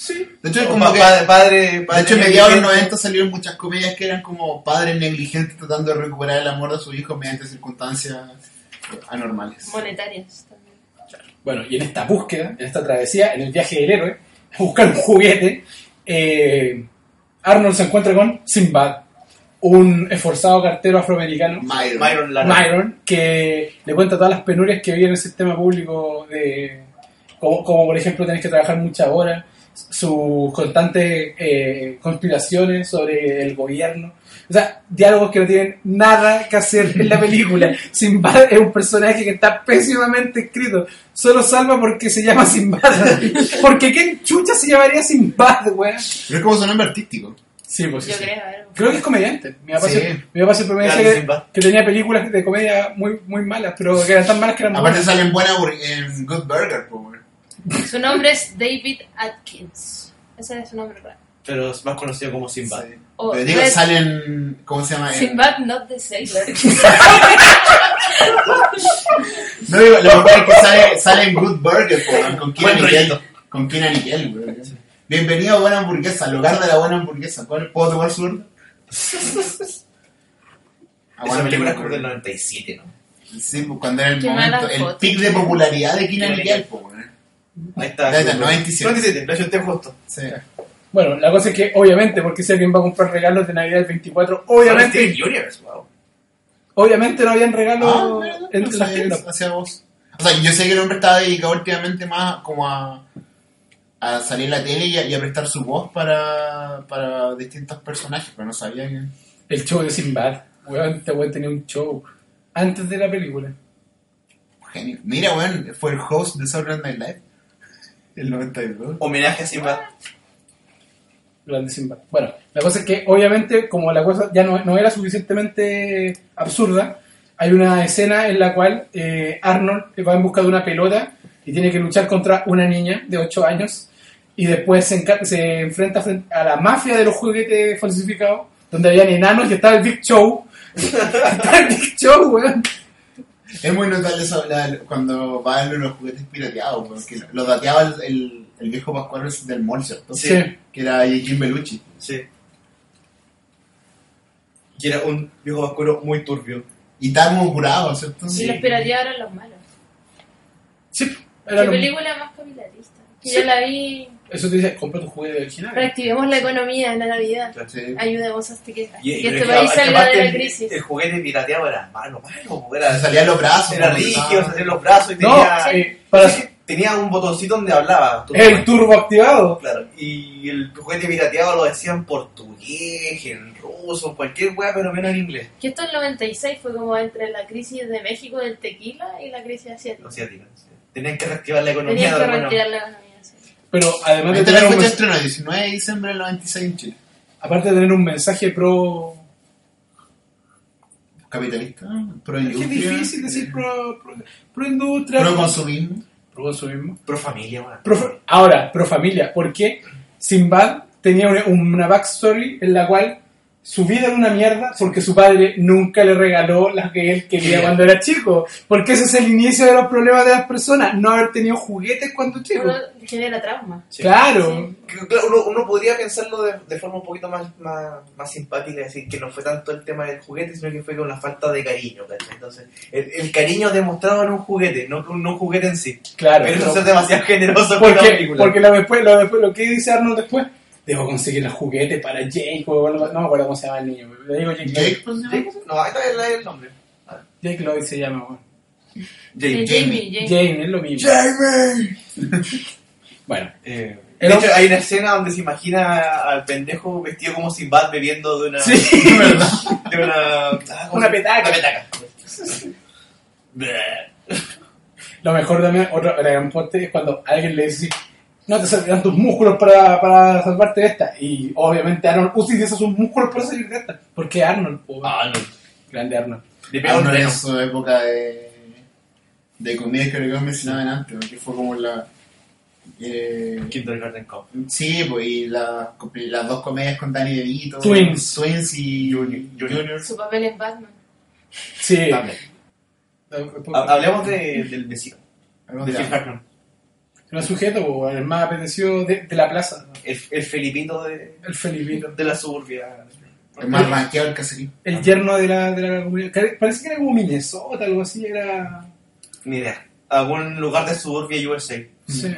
S1: Sí.
S2: De hecho, como
S3: pa-
S2: que...
S3: padre, padre,
S2: De hecho, en mediados de los
S3: negligente.
S2: 90 salieron muchas comedias que eran como padres negligentes tratando de recuperar el amor de su hijo mediante circunstancias anormales.
S4: Monetarias también.
S1: Bueno, y en esta búsqueda, en esta travesía, en el viaje del héroe, a buscar un juguete, eh, Arnold se encuentra con Sinbad, un esforzado cartero afroamericano,
S2: Myron.
S3: Myron.
S1: Myron, que le cuenta todas las penurias que vive en el sistema público, de, como, como por ejemplo tener que trabajar muchas horas, sus constantes eh, conspiraciones sobre el gobierno. O sea, diálogos que no tienen nada que hacer en la película. Sinbad es un personaje que está pésimamente escrito. Solo salva porque se llama Sinbad. porque ¿quién chucha se llamaría Sinbad, weón?
S2: Pero es como su nombre artístico.
S1: Sí, pues sí,
S4: Yo
S1: sí.
S4: creo,
S1: que es comediante. Mi papá,
S2: Sí.
S1: siempre, mi papá siempre me decía
S3: Claro,
S1: que, tenía películas de comedia muy, muy malas, pero que eran tan malas que eran
S2: Aparte
S1: buenas.
S2: salen buenas en Good Burger, po, weón.
S4: Su nombre es David Atkins. Ese es su nombre real.
S3: Pero es más conocido como Sinbad.
S2: Sí.
S4: O
S2: Pero digo,
S4: Red-
S2: salen... ¿Cómo se llama?
S4: Sinbad, not the sailor.
S2: No digo, lo mejor es que sale, sale en Good Burger, po, weón, con Kina
S3: rollito.
S2: Con Kina Nickel, weón. Bienvenido a Buena Hamburguesa, al hogar de la buena hamburguesa. ¿Cuál- ¿Puedo tomar su orden?
S3: Esa película es como del 97, ¿no?
S2: Sí, pues, cuando era el
S4: Qué
S2: momento, el
S4: foto.
S2: pic de popularidad de Kina Nickel. po, weón.
S3: Ahí está.
S2: Ya está, 97.
S3: 97, lo acepté justo.
S2: Sí.
S1: Bueno, la cosa es que, obviamente, porque si alguien va a comprar regalos de Navidad el 24, obviamente,
S3: Steven Universe, wow.
S1: obviamente no habían regalos
S2: Ah, mira, no,
S1: las tiendas.
S2: hacia vos. O sea, yo sé que el hombre estaba dedicado últimamente más como a, a salir en la tele y a, y a prestar su voz para, para distintos personajes, pero no sabía que...
S1: El show de Sinbad. Weón, este weón tenía un show antes de la película.
S2: Genio. Mira, weón, fue el host de Saturday Night Live. El 92.
S3: Homenaje a Sinbad.
S1: Grande Sinbad. Bueno, la cosa es que, obviamente, como la cosa ya no, no era suficientemente absurda, hay una escena en la cual eh, Arnold va en busca de una pelota y tiene que luchar contra una niña de 8 años y después se, se enfrenta frente a la mafia de los juguetes falsificados, donde habían enanos y estaba el Big Show. estaba el Big Show, weón.
S2: Es muy notable eso la- cuando va a ver los juguetes pirateados, porque lo dateaba el, el, el viejo Pascual del mall, ¿cierto?
S1: Sí.
S2: Que era Jim Belucci.
S3: Sí. Y era un viejo vascuero muy turbio.
S2: Y como curado, ¿cierto?
S4: Y los pirateados eran los malos.
S1: Sí,
S4: ¿Qué
S1: era lo-
S4: película más capitalista? Que
S1: Sí.
S4: yo la vi.
S1: Eso te dice, compra tu juguete original.
S4: Reactivemos la economía en la Navidad.
S2: Sí.
S4: Ayudemos a este que,
S3: Y,
S4: que este país salga de la
S3: el-
S4: crisis.
S3: El juguete pirateado era malo, malo. Era,
S2: salían los brazos.
S3: Era rígido, salían los brazos y
S1: No,
S3: tenía.
S1: eh, para,
S3: tenía un botoncito donde hablaba.
S1: El turbo activado.
S3: Claro, y el juguete pirateado lo decía en portugués, en ruso, cualquier weá, pero menos en inglés.
S4: Que esto en el 96 fue como entre la crisis de México del tequila y la crisis asiática.
S3: Asiática, sí. Tenían que reactivar la economía.
S4: Tenían que reactivar la economía.
S1: Pero además de
S2: la
S1: tener un
S2: fecha de
S1: mens-
S2: estreno, el 19 de diciembre del 96 en Chile.
S1: aparte de tener un mensaje pro
S2: Capitalista, pro
S1: Es que
S2: industria.
S1: es difícil decir pro, pro, pro industria.
S2: Pro consumismo.
S1: Pro consumismo.
S3: Pro familia.
S1: Pro- ahora, pro familia. Porque Sinbad tenía una, una backstory en la cual su vida era una mierda porque su padre nunca le regaló las que él quería
S3: Sí.
S1: cuando era chico. Porque ese es el inicio de los problemas de las personas. No haber tenido juguetes cuando chico.
S4: Uno genera trauma.
S1: Claro.
S3: Claro, uno, uno podría pensarlo de, de forma un poquito más, más, más simpática, decir que no fue tanto el tema del juguete, sino que fue con la falta de cariño, ¿cachai? Entonces, el, el cariño demostrado en un juguete, no, no un juguete en sí.
S1: Claro.
S3: Pero eso
S1: no.
S3: es demasiado generoso con la
S1: Porque,
S3: película.
S1: porque lo, después, lo, después, lo que dice Arnold después, debo conseguir el juguete para Jake, o no, no me acuerdo cómo se llama el niño. Le digo Jake.
S2: Jake,
S1: Lloyd.
S2: pues, ¿no?
S3: Jake, no, ahí está el, nombre.
S1: Jake Lloyd se llama, weón.
S3: Jamie.
S4: Jamie, Jamie.
S1: Jane, es lo mismo.
S2: ¡Jamie!
S1: Bueno,
S3: Eh, de hecho, hay una escena donde se imagina al pendejo vestido como Sinbad bebiendo de una.
S1: Sí.
S3: De una. ah, ¿cómo
S1: Una petaca.
S3: Una petaca.
S1: lo mejor también, otro gran poste es cuando alguien le dice, no te servirán tus músculos para, para salvarte de esta. Y obviamente Arnold utiliza sus músculos para salir de esta. Porque Arnold,
S3: Ah, no.
S1: grande Arnold.
S3: Pega un
S2: Arnold en su época de, de comedia que lo mencionaban antes, que fue como la... Eh,
S3: Kindergarten Cop.
S2: sí, pues y la- las dos comedias con Danny DeVito.
S1: Twins.
S2: Twins y
S3: Junior.
S2: Junior.
S4: Su papel en Batman.
S1: Sí.
S3: También. Hablemos de- del vecino.
S2: Hablemos
S3: De
S2: de
S3: Phil
S2: Arnold.
S1: Era sujeto, el más apetecido de, de la plaza.
S3: El, el Felipito de,
S1: El Felipito.
S3: de la suburbia.
S2: El más rankeado del caserío.
S1: El yerno de la, de la comunidad. Parece que era como Minnesota, algo así. Era.
S3: Ni idea. Algún lugar de suburbia USA.
S1: Sí.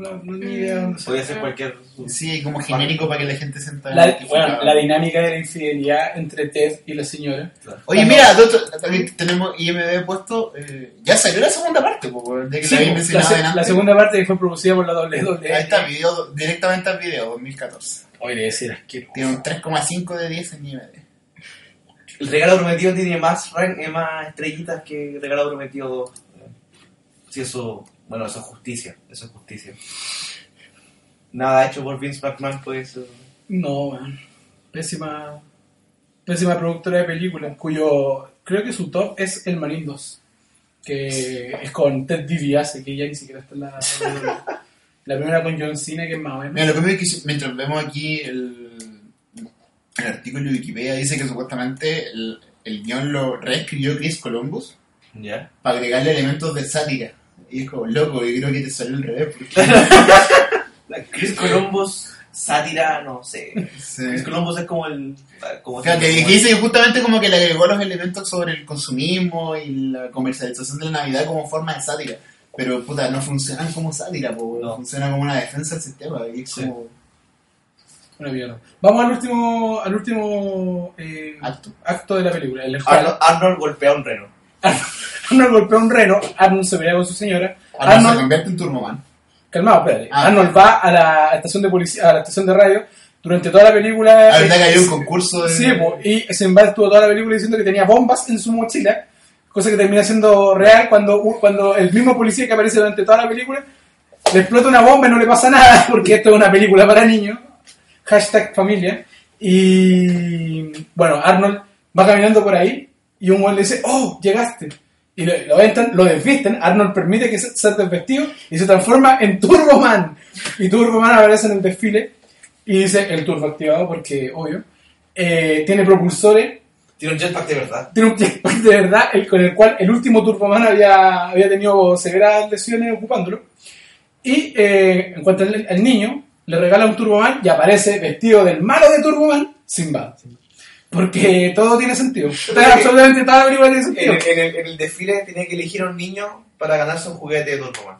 S1: No, no, ni idea dónde sea.
S3: Podría ser cualquier.
S2: Sí, como genérico para que la gente se entienda.
S1: La, bueno, la dinámica de la infidelidad entre Ted y la señora.
S2: Oye, mira, otro- también tenemos IMDB puesto. eh, ya salió la segunda parte, pues, de que
S1: Sí,
S2: la
S1: se- la segunda parte que fue producida por la WWE.
S2: Ahí está, video, directamente al video, 2014.
S1: Hoy debe ser asqueroso.
S2: Tiene un 3,5 de 10 en IMDb.
S3: El regalo prometido tiene más, rank- eh, más estrellitas que el regalo prometido 2. Sí, eso. Bueno, eso es justicia. Eso es justicia. Nada hecho por Vince McMahon puede ser.
S1: No, weón. Pésima. Pésima productora de películas, cuyo. Creo que su top es El Marín 2. Que es con Ted DiBiase, que ya ni siquiera está en la. la primera con John Cena, que es más o menos.
S2: Mira, lo primero es que mientras vemos aquí el, el artículo de Wikipedia, dice que supuestamente el, el guion lo reescribió Chris Columbus
S3: ¿Ya?
S2: para agregarle elementos de sátira. Y es como, loco, yo creo que te salió al revés. Porque,
S3: Chris Columbus, sátira, no sé.
S2: Sí.
S3: Chris Columbus es como el. Como
S2: Claro, que, dice que justamente como que le agregó los elementos sobre el consumismo y la comercialización de la Navidad como forma de sátira. Pero puta, no funcionan como sátira, po,
S3: No.
S2: funciona como una defensa del sistema. Y es
S3: Sí.
S2: como
S1: Una mierda. Vamos al último, al último eh,
S2: acto.
S1: acto de la película. El
S3: Arnold, Arnold golpea a un reno.
S1: Arnold golpea un reno, Arnold se pelea con su señora.
S2: Ahora se
S1: Arnold,
S2: convierte en Turboman.
S1: calmado, espérate.
S2: Ah.
S1: Arnold va a la estación de policía, a la estación de radio. Durante toda la película.
S2: La verdad que hay un concurso de...
S1: Sí, y Sinbad estuvo toda la película diciendo que tenía bombas en su mochila, cosa que termina siendo real cuando, cuando el mismo policía que aparece durante toda la película le explota una bomba y no le pasa nada, porque esto es una película para niños. Hashtag familia. Y bueno, Arnold va caminando por ahí y un güey le dice, oh, llegaste. Y lo, lo entran, lo desvisten, Arnold permite que se, sea desvestido y se transforma en Turboman. Y Turboman aparece en el desfile y dice el turbo activado porque, obvio, eh, tiene propulsores,
S3: Tiene un jetpack de verdad.
S1: tiene un jetpack de verdad el, con el cual el último Turboman había, había tenido severas lesiones ocupándolo. Y eh, en cuanto al, al niño, le regala un Turboman y aparece vestido del malo de Turboman, Simba. Porque todo tiene sentido. Todo- absolutamente toda la película tiene
S3: En,
S1: sentido.
S3: en el, en el desfile tenía que elegir a un niño para ganarse un juguete de Turboman.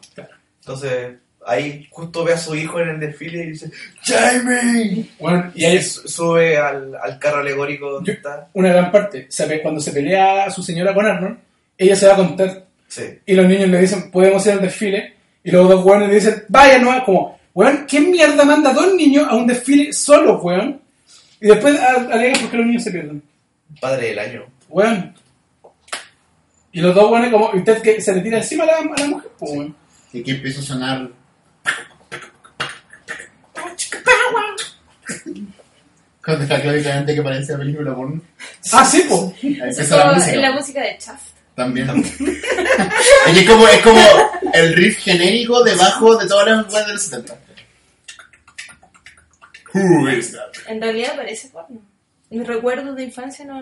S3: Entonces, ahí justo ve a su hijo en el desfile y dice, ¡Jamie!
S1: Bueno,
S3: Y ahí su- sube al, al carro alegórico donde
S1: Yo-
S3: está.
S1: una gran parte. Se ve- cuando se pelea a su señora con Arnold, ella se va a contar
S3: Sí.
S1: y los niños le dicen, podemos ir al desfile. Y los dos weones le dicen, vaya, no como, weón, ¿qué mierda manda a dos niños a un desfile solo, weón? Y después a- alegan porque los niños se pierden.
S3: Padre del año.
S1: Weón. Y los dos weones como, y usted que se le tira encima a la, a la mujer, pues, weón.
S2: Y que empieza a sonar. Cuando está claramente que parece la película porno.
S1: Ah, sí, pues.
S2: Ahí
S4: Es
S2: empieza la música.
S4: la música de Chaff.
S2: También. es, es como, es como el riff genérico debajo de todas las weas de los 70. Who is that?
S4: En realidad parece porno. Mis recuerdos de infancia no...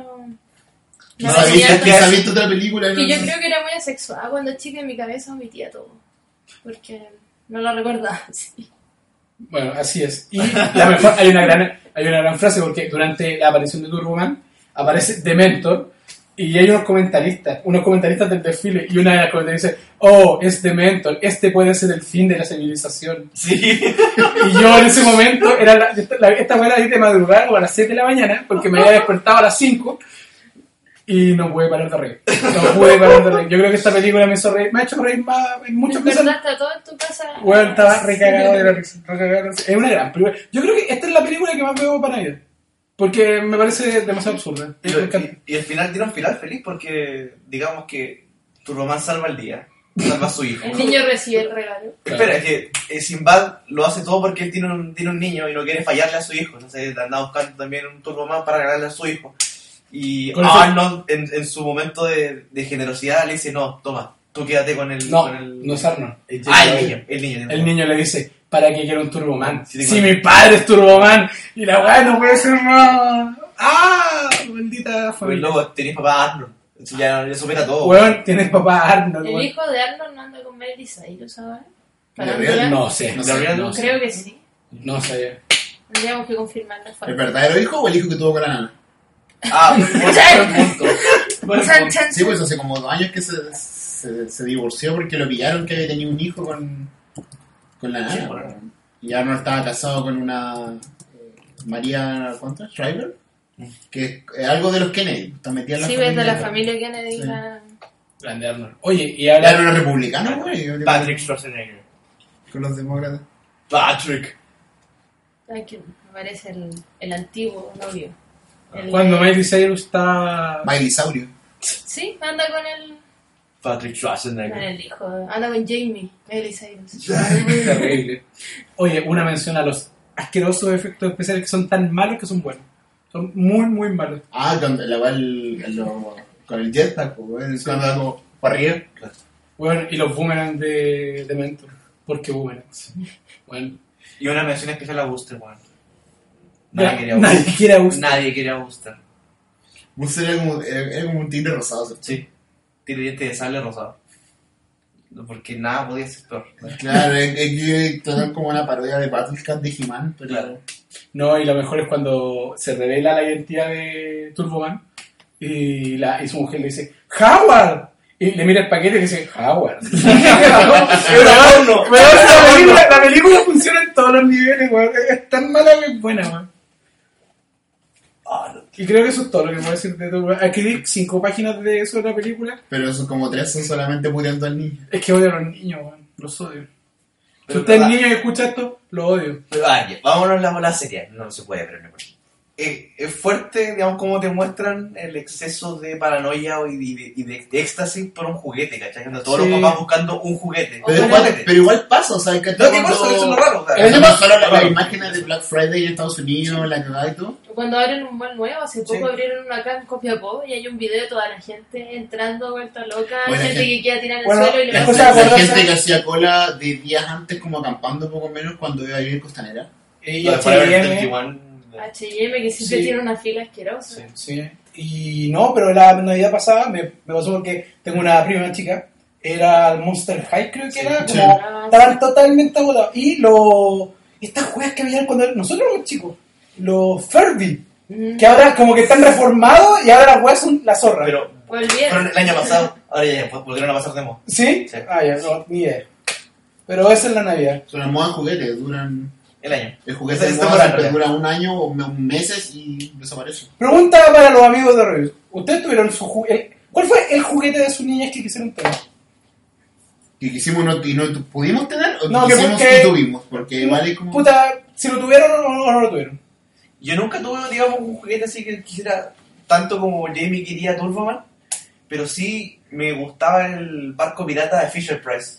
S2: ¿No
S4: no tan-
S2: has visto otra película?
S4: Que
S2: No,
S4: yo
S2: no.
S4: creo que era muy asexual cuando chica en mi cabeza omitía todo. Porque no lo recordaba así.
S1: Bueno, así es. Y la mejor, hay una gran, hay una gran frase porque durante la aparición de Turboman aparece Dementor y hay unos comentaristas, unos comentaristas del desfile y una de las comentaristas dice, oh, es Dementor, este puede ser el fin de la civilización.
S3: Sí.
S1: Y yo en ese momento, era la, esta, la, esta fue a las 10 de madrugada o a las 7 de la mañana porque me había despertado a las 5 y no pude parar de reír. No pude parar de reír. Yo creo que esta película me hizo reír, me ha hecho reír más en muchas
S4: ¿En
S1: veces.
S4: verdad está todo en tu casa?
S1: Bueno, estaba recagado de la risa. la. Es una gran película. Yo creo que esta es la película que más veo para ir. Porque me parece demasiado absurda.
S3: Y, y- y al final tiene un final feliz porque, digamos que tu román salva el día, salva a su hijo.
S4: El niño recibe el regalo.
S3: Espera, es que eh, Sinbad lo hace todo porque él tiene un, tiene un niño y no quiere fallarle a su hijo. Entonces anda buscando también un Turboman para regalarle a su hijo. Y
S1: Con eso-
S3: Arnold, en, en su momento de, de generosidad, le dice: No, toma, tú quédate con el.
S1: No,
S3: con el...
S1: no es Arnold. es
S3: Ah, el
S1: Lloyd.
S3: niño, el niño.
S1: El niño le dice, ¿para qué quiero un Turboman?
S3: Sí,
S1: Si mi padre es Turboman. Y la weá no puede ser más. ¡Ah! Maldita
S3: Pues
S1: familia.
S3: luego tenés papá Arnold. Eso ya, ya supera todo.
S1: Weón, tienes papá Arnold.
S4: ¿El
S1: weón.
S4: hijo de Arnold no anda con Miley Cyrus ahora?
S2: ¿De
S4: ¿Parándola?
S2: real?
S1: No sé, no sé. No sé.
S4: Creo que sí.
S1: No sé.
S4: Tendríamos que confirmar la
S2: ¿El verdadero hijo o el hijo que tuvo con la nana?
S3: Ah, buen, punto.
S2: Sí, pues hace como dos años que se, se, se divorció porque lo pillaron que había tenido un hijo con, con la
S3: Sí,
S2: nana.
S3: bueno.
S2: weón. Y Arnold estaba casado con una eh, María, ¿cuánto? Shriver, que es algo de los Kennedy, está metida en la
S4: Sí,
S2: familia.
S4: ves de la familia Kennedy.
S2: Sí.
S4: la-
S1: Grande Arnold. Oye, y
S2: eran los republicanos, güey.
S3: Patrick Schwarzenegger.
S2: Con los demócratas.
S3: Patrick.
S4: Ay, que me parece el, el antiguo novio. El-
S1: Cuando Miley Cyrus está.
S2: Miley Saurio.
S4: Sí, anda con el,
S3: Patrick
S4: con
S3: Schwarzenegger.
S4: el hijo. Anda con Jamie, Miley Cyrus.
S1: Terrible. Oye, una mención a los asquerosos efectos especiales que son tan malos que son buenos. Son muy, muy malos.
S2: Ah, cuando la va el, el- lo- con el jetpack, pues, cuando va como para arriba.
S1: Bueno, y los boomerangs de, de Mentor. ¿Por qué boomerangs? Bueno,
S3: Y una mención especial a Buster, weón. Nadie quería
S1: nadie quiere a Buster.
S3: Nadie quería a Buster.
S2: Buster era como, era, era como un tigre rosado. ¿cierto?
S3: Sí. Tiene dientes de sable rosado. Porque nada podía ser peor.
S2: Claro, es, es que como una parodia de Battle Cat de He-Man, pero
S3: Claro.
S1: No, y lo mejor es cuando se revela la identidad de Turboman y, la, y su mujer le dice, ¡Howard! Y le mira el paquete y dice, ¡Howard! pero,
S3: no.
S1: la, película, la película funciona en todos los niveles, weón. Es tan mala que es buena, weón.
S3: Ah.
S1: Y creo que eso es todo lo que puedo decir de Turboman. Escribí cinco páginas de eso de la película.
S2: pero esos como tres son solamente puteando al niño.
S1: Es que odio a los niños, weón. Los odio. Si usted es niño y escucha esto, lo odio.
S3: Pero, ah, ya, vámonos a la, la serie. No se puede, pero no importa. Eh, es fuerte, digamos, cómo te muestran el exceso de paranoia y de, y de- de éxtasis por un juguete, ¿cachai? Anda Todos
S1: Sí.
S3: los papás buscando un juguete.
S2: Pero igual,
S3: juguete.
S2: pero igual pasa, o sea, que
S3: No, que eso, es lo raro. o sea,
S1: Es
S2: no
S1: más-
S2: solo las
S3: raro.
S2: imágenes de Black Friday en Estados Unidos, la cagada y todo.
S4: Cuando abren un mall nuevo, hace poco
S3: Sí.
S4: abrieron una acá en Copiapó y hay un video de toda la gente entrando vuelta loca,
S2: Buena
S4: gente
S2: gente.
S4: que queda tirada en
S1: Bueno,
S4: el suelo y le
S2: La,
S4: pasa-
S2: la gente que hacía cola de días antes, como acampando poco menos cuando iba a vivir en Costanera.
S3: De Forever
S1: H&M,
S3: 21,
S4: que siempre
S1: Sí.
S4: tiene una fila asquerosa.
S1: Sí. Y no, pero la Navidad pasada me, me pasó porque tengo una prima chica, era el Monster High, creo que
S3: Sí.
S1: era,
S2: Sí.
S1: como
S4: Ah,
S1: estaban totalmente agotados. Y lo, estas juegas que habían cuando nosotros éramos chicos, los Furby,
S4: Mm.
S1: que ahora como que están reformados y ahora las juegas son la zorra.
S3: Pero
S4: Volvieron.
S3: fueron el año pasado, ahora ya, volvieron a pasar de moda.
S1: ¿Sí?
S3: Sí.
S1: Ah, ya, no, ni idea. Pero esa es la Navidad.
S2: Son las modas juguetes, duran.
S3: El año.
S2: El juguete de
S3: ¿verdad?
S2: dura un año o me- meses y desaparece.
S1: Pregunta para los amigos de Reviews. ¿Ustedes tuvieron su juguete? ¿Cuál fue el juguete de sus niñas que quisieron tener?
S2: que quisimos no, y no pudimos tener o
S1: No,
S2: quisimos
S1: porque-
S2: y tuvimos? Porque vale como...
S1: Puta, si lo tuvieron o no, no lo tuvieron.
S3: Yo nunca tuve, digamos, un juguete así que quisiera tanto como Jamie quería Turboman, pero sí me gustaba el barco pirata de Fisher Price.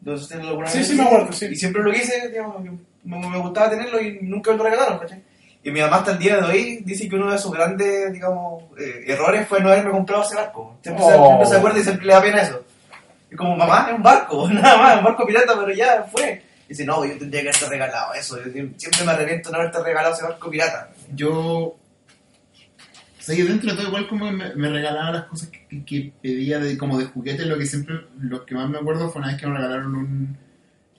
S3: No sé si ustedes alguna
S1: Sí, sí, me acuerdo, sí.
S3: Y siempre lo quise, digamos, me, me gustaba tenerlo y nunca me lo regalaron, ¿cachai? Y mi mamá hasta el día de hoy dice que uno de sus grandes, digamos, eh, errores fue no haberme comprado ese barco. Siempre, se,
S1: Oh.
S3: siempre se acuerda y siempre le da pena eso. Y como, mamá, es un barco, nada más, un barco pirata, pero ya fue. Y dice, no, yo tendría que haberte regalado eso. Yo siempre me arrepiento de no haberte regalado ese barco pirata.
S2: Yo... O sea, yo dentro de todo igual como me, me regalaba las cosas que, que pedía de, como de juguete, lo que siempre, lo que más me acuerdo fue una vez que me regalaron un...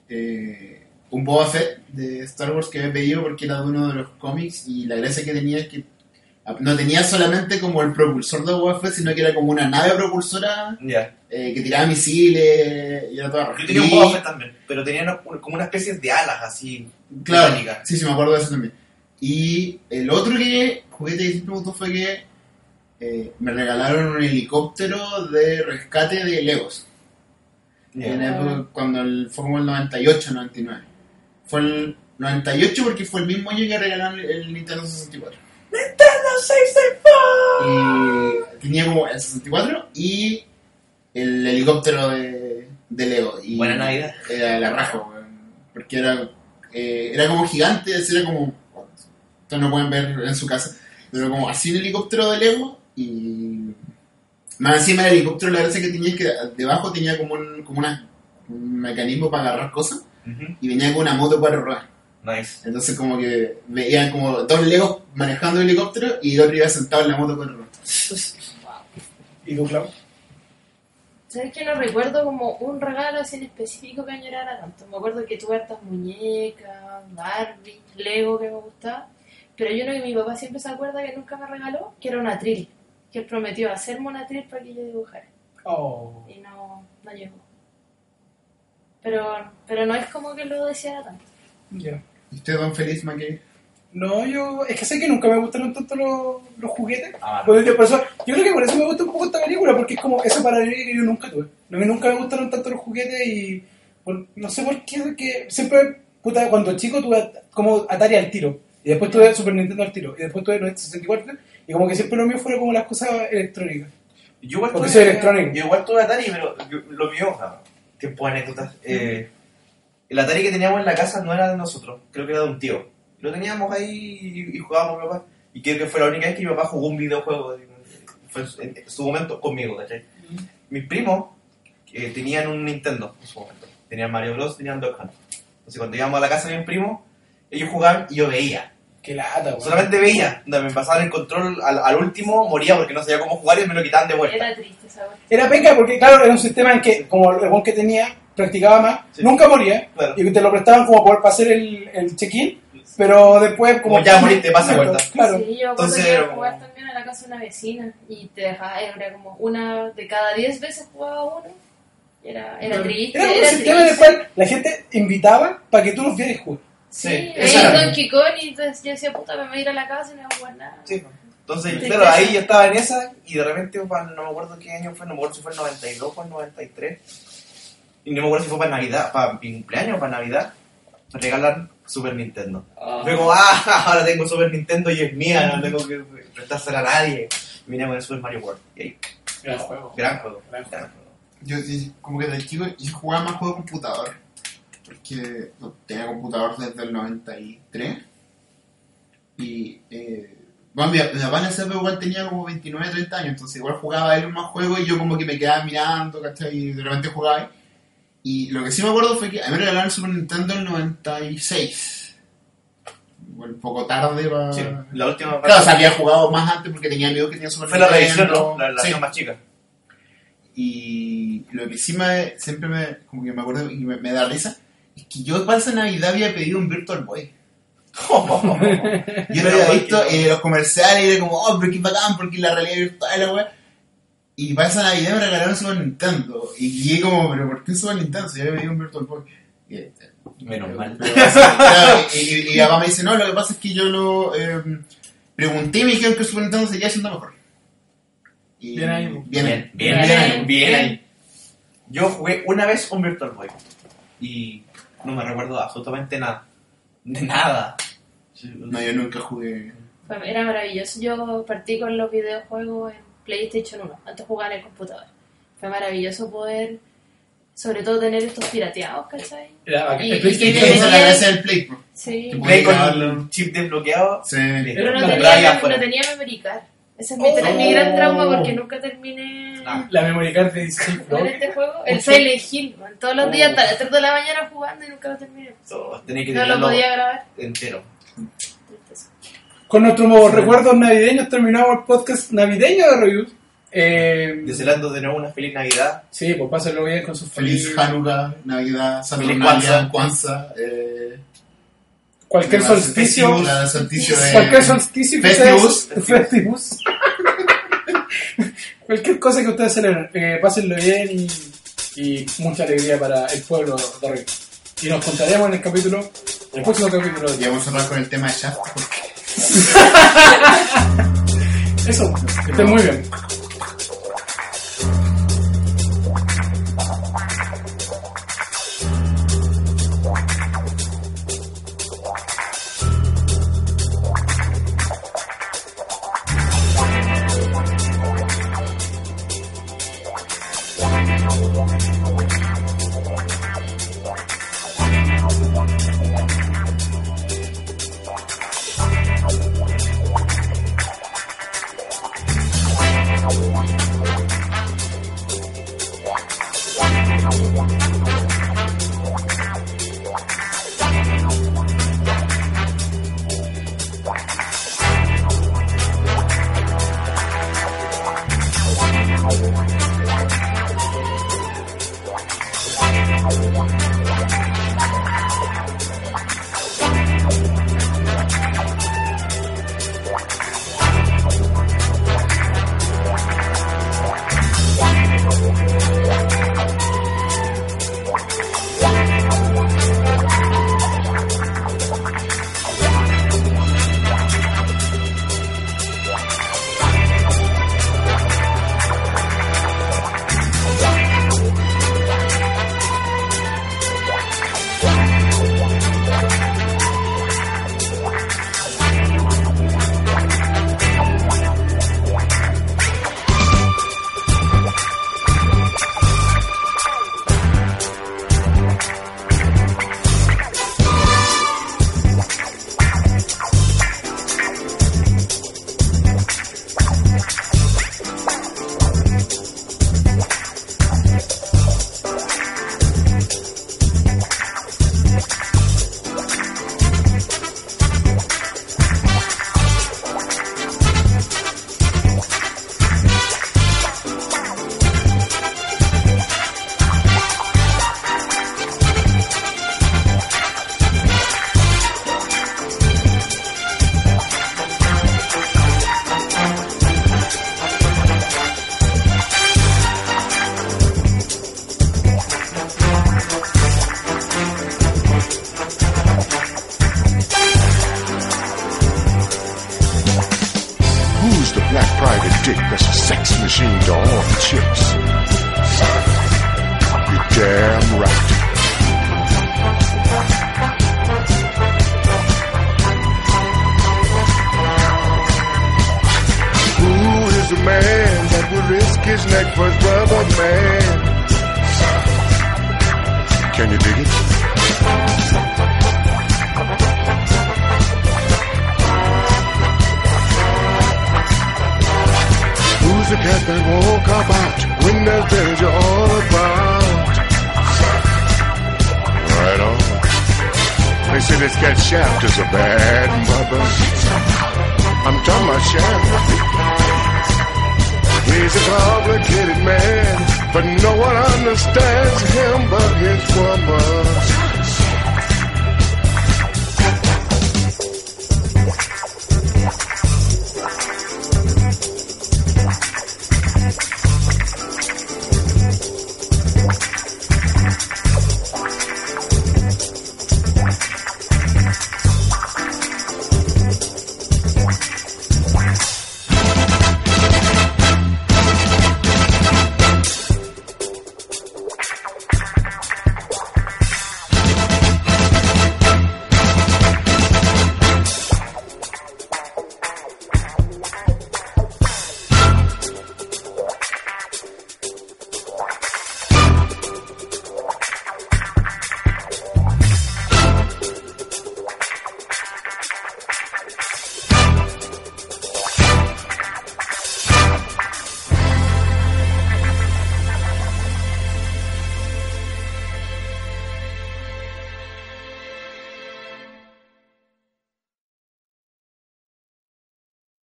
S2: Eh, un Boba Fett de Star Wars que había pedido porque era de uno de los cómics y la gracia que tenía es que no tenía solamente como el propulsor de Boba Fett, sino que era como una nave propulsora eh, que tiraba misiles y era toda
S3: Yo tenía un Boba Fett también, pero tenía una- como una especie de alas así.
S2: Claro, sí, sí, me acuerdo de eso también. Y el otro que juguete que siempre me gustó fue que eh, me regalaron un helicóptero de rescate de Legos.
S3: Ya.
S2: En la época cuando el, fue como el 98, 99. Fue el 98 porque fue el mismo año que regalaron el, el Nintendo 64.
S3: ¡Nintendo 64!
S2: Y tenía como el 64 y el helicóptero de, de Lego. Y
S3: Buena Navidad.
S2: Era la raja, weón. Porque era, eh, era como gigante, era como. Ustedes no pueden ver en su casa, pero como así un helicóptero de Lego y. Más encima del helicóptero, la gracia que tenía es que debajo tenía como un, como una, un mecanismo para agarrar cosas y venía con una moto cuatro ruedas.
S3: Nice.
S2: Entonces, como que veían como dos Legos manejando el helicóptero y el otro iba sentado en la moto cuatro ruedas.
S1: ¿Y tú, Clau?
S4: ¿Sabes que no recuerdo como un regalo así en específico que añorara tanto? Me acuerdo que tuve hartas muñecas, Barbie, Lego que me gustaba. Pero hay uno que mi papá siempre se acuerda que nunca me regaló, que era un atril. Que él prometió hacerme un atril para que yo dibujara.
S1: Oh.
S4: Y no, no llegó. Pero, pero no es como que lo deseara tanto.
S1: Ya.
S2: ¿Y usted, don Feliz Mackey?
S1: No, yo. Es que sé que nunca me gustaron tanto los, los juguetes.
S3: Ah,
S1: Pues yo, por eso- yo creo que por eso me gusta un poco esta película, porque es como esa paralelo que yo nunca tuve. A mí nunca me gustaron tanto los juguetes y. por- no sé por qué, que siempre. Puta, cuando chico tuve como Atari al tiro. Y después tuve Super Nintendo al tiro. Y después tuve el 64. Y como que siempre lo mío fueron como las cosas electrónicas.
S3: Yo igual
S1: Porque
S3: tuve-
S1: soy electrónico.
S3: Yo igual tuve Atari, pero yo- lo mío, tiempo de anécdotas. Eh, el Atari que teníamos en la casa no era de nosotros, creo que era de un tío. Lo teníamos ahí y, y jugábamos mi papá. Y creo que fue la única vez que mi papá jugó un videojuego. Fue en su momento conmigo, ¿cachai? Mis primos eh, tenían un Nintendo en su momento. Tenían Mario Bros, tenían Duck Hunt. Entonces cuando íbamos a la casa de mis primos, ellos jugaban y yo veía.
S1: Qué lata, weón.
S3: Solamente veía. Donde me pasaban el control al, al último, moría porque no sabía cómo jugar y me lo quitaban de vuelta.
S4: Era triste esa.
S1: Era penca porque, claro, era un sistema en que, como el buen que tenía, practicaba más, nunca moría, y te lo prestaban como para hacer el, el check-in, pero después, como.
S3: Como ya moriste, pasa vuelta.
S1: Claro.
S4: Sí, yo
S3: Entonces, como-
S4: jugar también a la casa de una vecina y te dejaba, era como una de cada diez veces jugaba uno. Era, era triste.
S1: Era un
S4: era
S1: sistema en el cual la gente invitaba para que tú los vieras jugar.
S4: Sí,
S3: era.
S4: Donkey Kong y entonces yo decía, puta, me voy a ir a la casa y no voy a jugar nada.
S3: Sí. Entonces,
S4: Sí,
S3: claro,
S4: sí.
S3: ahí yo estaba en esa y de repente, pa- no me acuerdo qué año fue, no me acuerdo si fue el 92 o el 93. Y no me acuerdo si fue para Navidad, para mi cumpleaños o para Navidad. Me regalan Super Nintendo. Luego, ah, ahora tengo Super Nintendo y es mía, no tengo que prestársela a nadie. Y vine con el Super Mario World. Y ahí,
S1: Gran juego.
S3: gran juego. Gran juego.
S2: Yo, sí, como que desde chico yo jugaba más juegos de computador. Porque no, tenía computador desde el 93. Y. Eh, bueno, mi, mi papá en ese igual tenía como 29, 30 años. Entonces igual jugaba él más juegos y yo como que me quedaba mirando, ¿cachai? Y de repente jugaba ahí. Y lo que sí me acuerdo fue que a mí me regalaron Super Nintendo en el 96. Igual un poco tarde para.
S3: Sí, la última
S2: Claro, o sea, había jugado más antes porque tenía amigos que tenían Super
S3: Fue la
S2: Nintendo.
S3: revisión, ¿no? La, la
S2: Sí.
S3: más chica.
S2: Y lo que sí me, siempre me, como que me acuerdo y me, me da risa, es que yo para esa Navidad había pedido un Virtual Boy. yo lo había visto en los comerciales y era como, oh, pero qué bacán, porque la realidad virtual, la wea. Y para esa Navidad me regalaron Super Nintendo. Y llegué como, pero ¿por qué Super Nintendo? Si yo había pedido un Virtual Boy. Y, eh,
S3: Menos mal.
S2: pero, claro, y, y, y mi papá me dice, no, lo que pasa es que yo lo eh, pregunté y me dijeron que el Super Nintendo seguía siendo mejor. Y-
S1: Bien ahí.
S2: Bien, ahí.
S3: Bien, bien ahí, bien ahí. Yo jugué una vez un Virtual Boy y no me recuerdo absolutamente nada. De nada.
S2: No, yo nunca jugué.
S4: Fue- Era maravilloso. Yo partí con los videojuegos en PlayStation 1. Antes jugaba en el computador. Fue maravilloso poder, sobre todo, tener estos pirateados, ¿cachai?
S1: Era bacán.
S4: Y-
S1: El PlayStation
S2: del Play, bro.
S4: Sí.
S3: Play con el chip desbloqueado.
S2: Sí.
S4: Pero no tenía, no tenía memory card. Ese es mi,
S3: Oh.
S4: gran trauma porque nunca terminé
S3: Ah.
S1: La memory card de Steve
S4: en
S1: Rock.
S4: este juego. El. Silent Hill, man. todos los días
S3: Oh.
S4: hasta las 3 de la mañana jugando y nunca lo terminé.
S3: So, que
S4: No lo podía grabar.
S3: entero.
S4: Tristeza.
S1: Con nuestros recuerdos navideños terminamos el podcast navideño de Reviews. Eh,
S3: Deseando de nuevo una feliz Navidad.
S1: sí, pues pásenlo bien con sus
S2: Feliz
S1: familias.
S2: Hanukkah, Navidad,
S3: Feliz
S2: Saturnalia,
S3: Kwanzaa.
S2: Kwanzaa, eh,
S1: Cualquier solsticio.
S2: de-
S1: Cualquier solsticio que
S2: Festivus.
S1: ustedes. Festivus. Cualquier cosa que ustedes celebren. Eh, pásenlo bien y, y mucha alegría para el pueblo de Reviews. Y nos contaremos en el capítulo, el próximo capítulo de
S2: Y vamos a cerrar con el tema de Shaft. porque
S1: Eso, que estén muy bien.